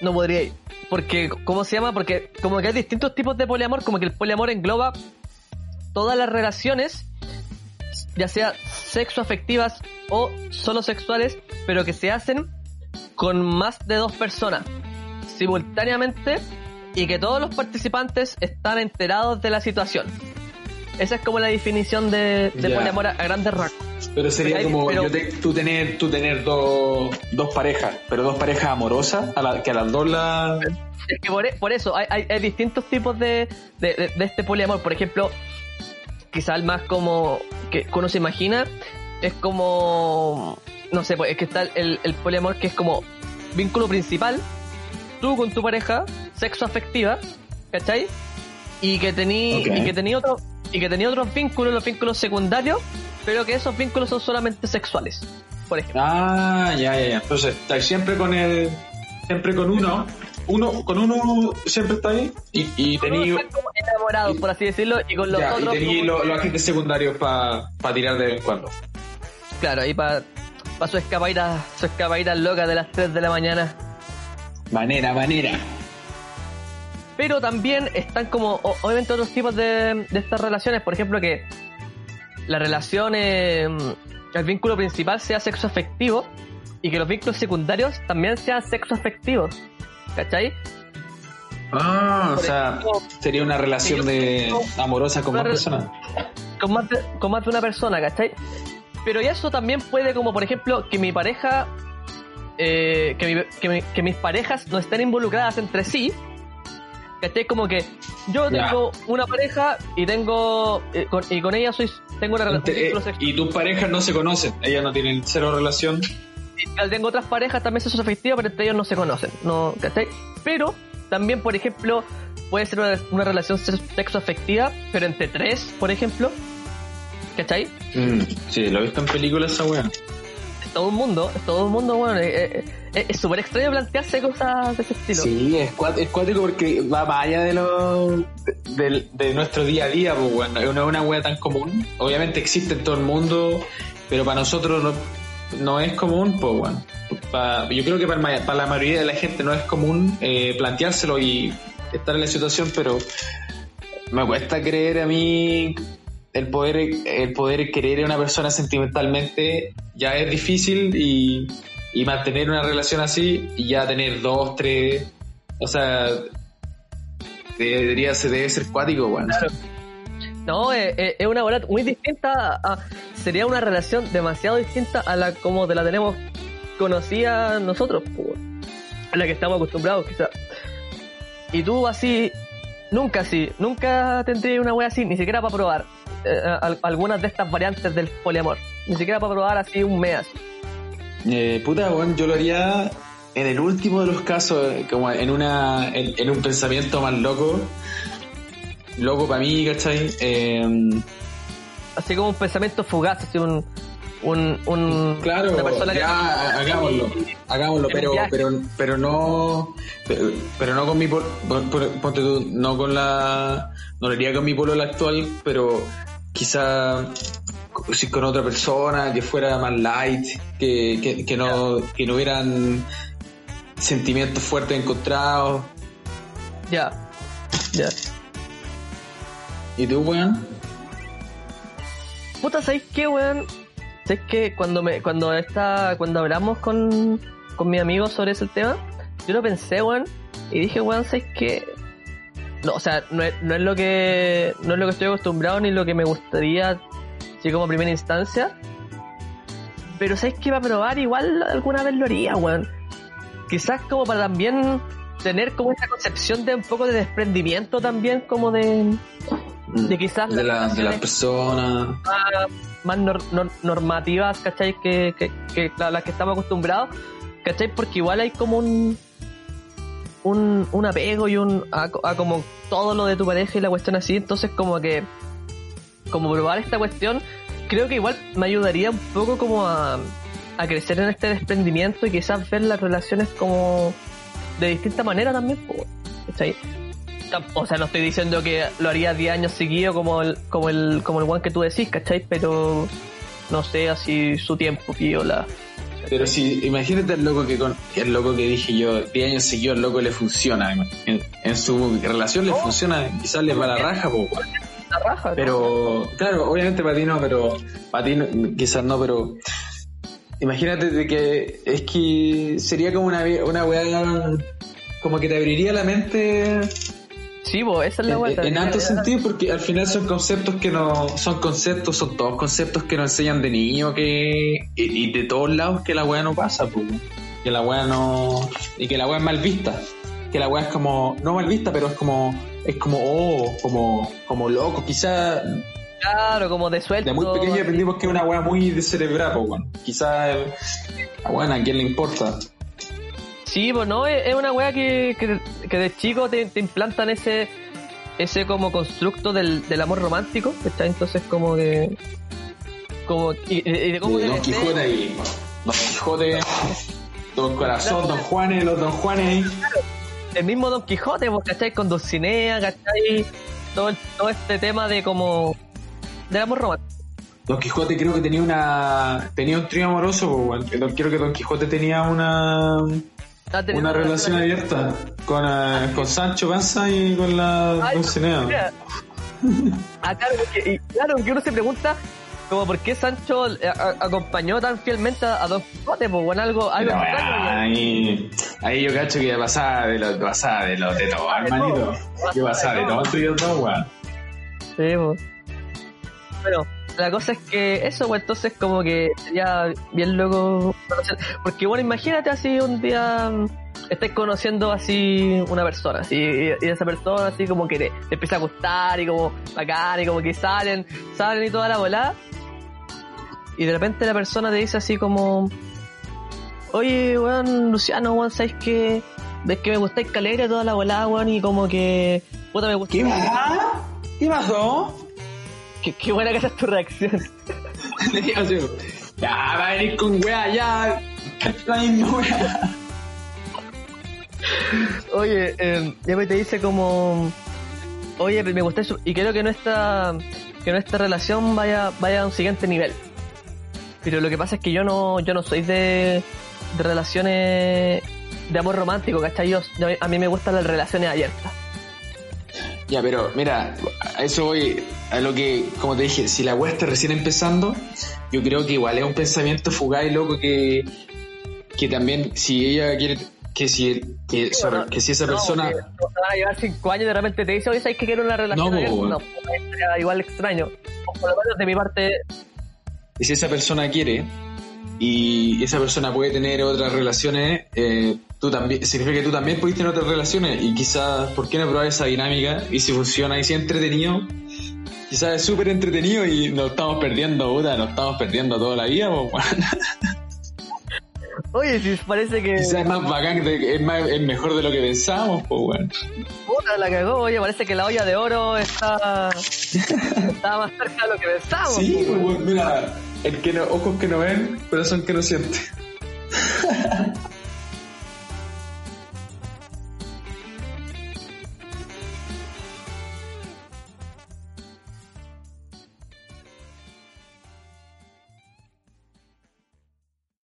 No podría ir. Porque, ¿cómo se llama? Porque como que hay distintos tipos de poliamor, como que el poliamor engloba todas las relaciones, ya sea sexoafectivas o solo sexuales, pero que se hacen con más de dos personas simultáneamente y que todos los participantes están enterados de la situación. Esa es como la definición de, poliamor a, a grandes rasgos. Pero sería Pero hay- como pero- yo te- tú tener tú tener dos, dos parejas, pero dos parejas amorosas, a la, que a las dos la Es que por, e- por eso hay, hay- hay distintos tipos de, de, de- de este poliamor. Por ejemplo, quizá el más como que uno se imagina es como no sé, pues es que está el, el poliamor que es como vínculo principal, tú con tu pareja, sexo afectiva, ¿cachai? Y que tení, Ok. y que tenía otro, y que tenía otros vínculos, los vínculos secundarios, pero que esos vínculos son solamente sexuales. Por ejemplo. Ah, ya, ya, ya. Entonces, estáis siempre con el siempre con uno, uno con uno siempre está ahí y, y enamorado, por así decirlo, y con los ya, y otros. que- los agentes secundarios para tirar de vez en cuando. Claro, ahí para pa su escapadita, su escapadita loca de las 3 de la mañana. Manera, manera. Pero también están como, obviamente, otros tipos de, de estas relaciones. Por ejemplo, que la relación, eh, el vínculo principal sea sexo afectivo y que los vínculos secundarios también sean sexo afectivos. ¿Cachai? Ah, o sea, ejemplo, sería una relación de amorosa con más personas. con más, de, con más de una persona, ¿cachai? Pero y eso también puede, como por ejemplo, que mi pareja, eh, que, mi- que, mi- que mis parejas no estén involucradas entre sí, ¿cachai? Como que yo Ya. tengo una pareja y tengo, eh, con- y con ella soy, tengo una relación eh, y tus parejas no se conocen, ellas no tienen cero relación. tengo otras parejas también sexo afectiva, pero entre ellos no se conocen, ¿no? ¿cachai? Pero también, por ejemplo, puede ser una, una relación sexo afectiva, pero entre tres, por ejemplo, ¿cachai? Mm, sí, lo he visto en películas esa weá. Todo un mundo, todo un mundo, bueno, eh, eh, eh, es súper extraño plantearse cosas de ese estilo. Sí, es, cuático porque va más allá de, lo, de, de- nuestro día a día, pues bueno, es una, una wea tan común. Obviamente existe en todo el mundo, pero para nosotros no, no es común, pues bueno. Yo creo que para, el para la mayoría de la gente no es común eh, planteárselo y estar en la situación, pero me cuesta creer a mí el poder el poder querer a una persona sentimentalmente ya es difícil y, y mantener una relación así y ya tener dos, tres, o sea, debería ser, debe ser cuático, bueno. No, eh, eh, es una bola muy distinta sería una relación demasiado distinta a la como te la tenemos conocida nosotros, pues, a la que estamos acostumbrados quizás. Y tú así, nunca así, nunca tendrías una wea así, ni siquiera para probar eh, al- algunas de estas variantes del poliamor, ni siquiera para probar así un mes. Eh, puta, bueno, yo lo haría en el último de los casos, eh, como en una en, en un pensamiento más loco, loco para mí, ¿cachai? Eh, Así como un pensamiento fugaz, así un, un, un Claro, una persona que- hagámoslo, hagámoslo, pero, pero, pero no, pero, pero no con mi, pol- no con la, no lo haría con mi polola actual, pero quizá si con otra persona que fuera más light, que, que, que no, que no hubieran sentimientos fuertes encontrados. Ya. Ya. ¿Y tú, weón? Puta, ¿sabéis qué, weón? ¿Sabéis que cuando me, cuando esta, cuando hablamos con, con mi amigo sobre ese tema, yo lo pensé, weón, y dije, weón, ¿sabéis qué? No, o sea, no es, no es lo que, no es lo que estoy acostumbrado ni lo que me gustaría, así como a primera instancia. Pero ¿sabéis que para probar igual alguna vez lo haría, weón? Quizás como para también tener como esa concepción de un poco de desprendimiento también, como de, de quizás De, la, de las relaciones personas. más, más nor- nor- normativas, ¿cachai? Que, que, que a las que estamos acostumbrados, ¿cachai? Porque igual hay como un un, un apego y un a, como todo lo de tu pareja y la cuestión así, entonces como que como probar esta cuestión, creo que igual me ayudaría un poco como a, a crecer en este desprendimiento y quizás ver las relaciones como de distinta manera también, ¿cachai? Tam- O sea, no estoy diciendo que lo haría 10 años seguidos como el, como el, como el one que tú decís, ¿cachai? Pero no sé, así su tiempo, piola. Pero si, imagínate el loco que con, el loco que dije yo, 10 años seguidos, el loco le funciona. En, en su relación le funciona, quizás le va la raja, po, weón. La raja, ¿no? Pero, claro, obviamente para ti no, pero para ti no- quizás no, pero imagínate de que es que sería como una, una weá como que te abriría la mente Sí, bo, esa es la en, vuelta. en alto sentido porque al final son conceptos que no son conceptos son todos conceptos que nos enseñan de niño que y, y de todos lados que la weá no pasa pues, que la weá no y que la weá es mal vista. Que la weá es como no mal vista pero es como es como oh como como loco. Quizá Claro, como de suelto. de muy pequeño aprendimos que es una weá muy descerebrada pues bueno. Quizá bueno, a quién le importa Sí, pues no, es, es una wea que, que, que de chico te, te implantan ese ese como constructo del, del amor romántico, ¿cachai? Entonces como que... Como, y, de cómo de Don. Quijote y Don Quijote Don Corazón Don Juanes los Don Juanes ahí el mismo Don Quijote, pues, ¿cachai? Con Dulcinea, ¿cachai? Todo, todo este tema de como... Del amor romántico. Don Quijote creo que tenía una tenía un trío amoroso, pues, creo que Don Quijote tenía una una relación abierta con, eh, con Sancho Panza y con la Ay, Dulcinea. Ah, claro, porque, y claro, que uno se pregunta como por qué Sancho eh, a- acompañó tan fielmente a, a Don Quijote, pues bueno, algo, algo extraño. ahí, ahí yo cacho que pasaba de lo, pasaba de lo de todo, hermanito. Que pasaba de todo entre ellos dos, weón. Sí, pues. Bueno, la cosa es que eso, pues entonces como que sería bien loco conocer. Porque bueno, imagínate así un día mm, estés conociendo así una persona, así, y, esa persona así como que te, te empieza a gustar y como bacán y como que salen, salen y toda la volada. Y de repente la persona te dice así como, oye, weón, Luciano, weón, ¿sabes qué? Ves que me gustáis calera toda la volada, weón, y como que, puta, me gusta. ¿Qué? ¿Qué pasó? Qué, qué buena que esa es tu reacción. ya, va a venir con weá, ya. La misma weá. Oye, eh, ya me te dice como, oye, me gusta eso y quiero que nuestra, que nuestra relación vaya, vaya a un siguiente nivel. Pero lo que pasa es que yo no, yo no soy de, de relaciones de amor romántico, ¿cachai? Yo, yo- a mí me gustan las relaciones abiertas. Ya, pero mira, a eso voy, a lo que, como te dije, si la weá está recién empezando, yo creo que igual es un pensamiento fugaz y loco que, que también, si ella quiere, que si, que, sorry, que si esa No, persona, no van a llevar cinco años de repente te dice, oye, ¿sabes que quiero una relación No, abierta? No, pues, igual extraño. O por lo menos de mi parte, y si esa persona quiere, y esa persona puede tener otras relaciones, eh, tú también, significa que tú también puedes tener otras relaciones, y quizás, ¿por qué no probar esa dinámica? Y si funciona y si es entretenido, quizás es súper entretenido y nos estamos perdiendo, puta, nos estamos perdiendo toda la vida, pues, weón. oye, si parece que... Quizás es más bacán, es, más, es mejor de lo que pensábamos, pues, weón. Puta, la cagó, oye, parece que la olla de oro está, está más cerca de lo que pensábamos. Sí, pues, weón, mira, el que no, ojos que no ven, corazón que no siente.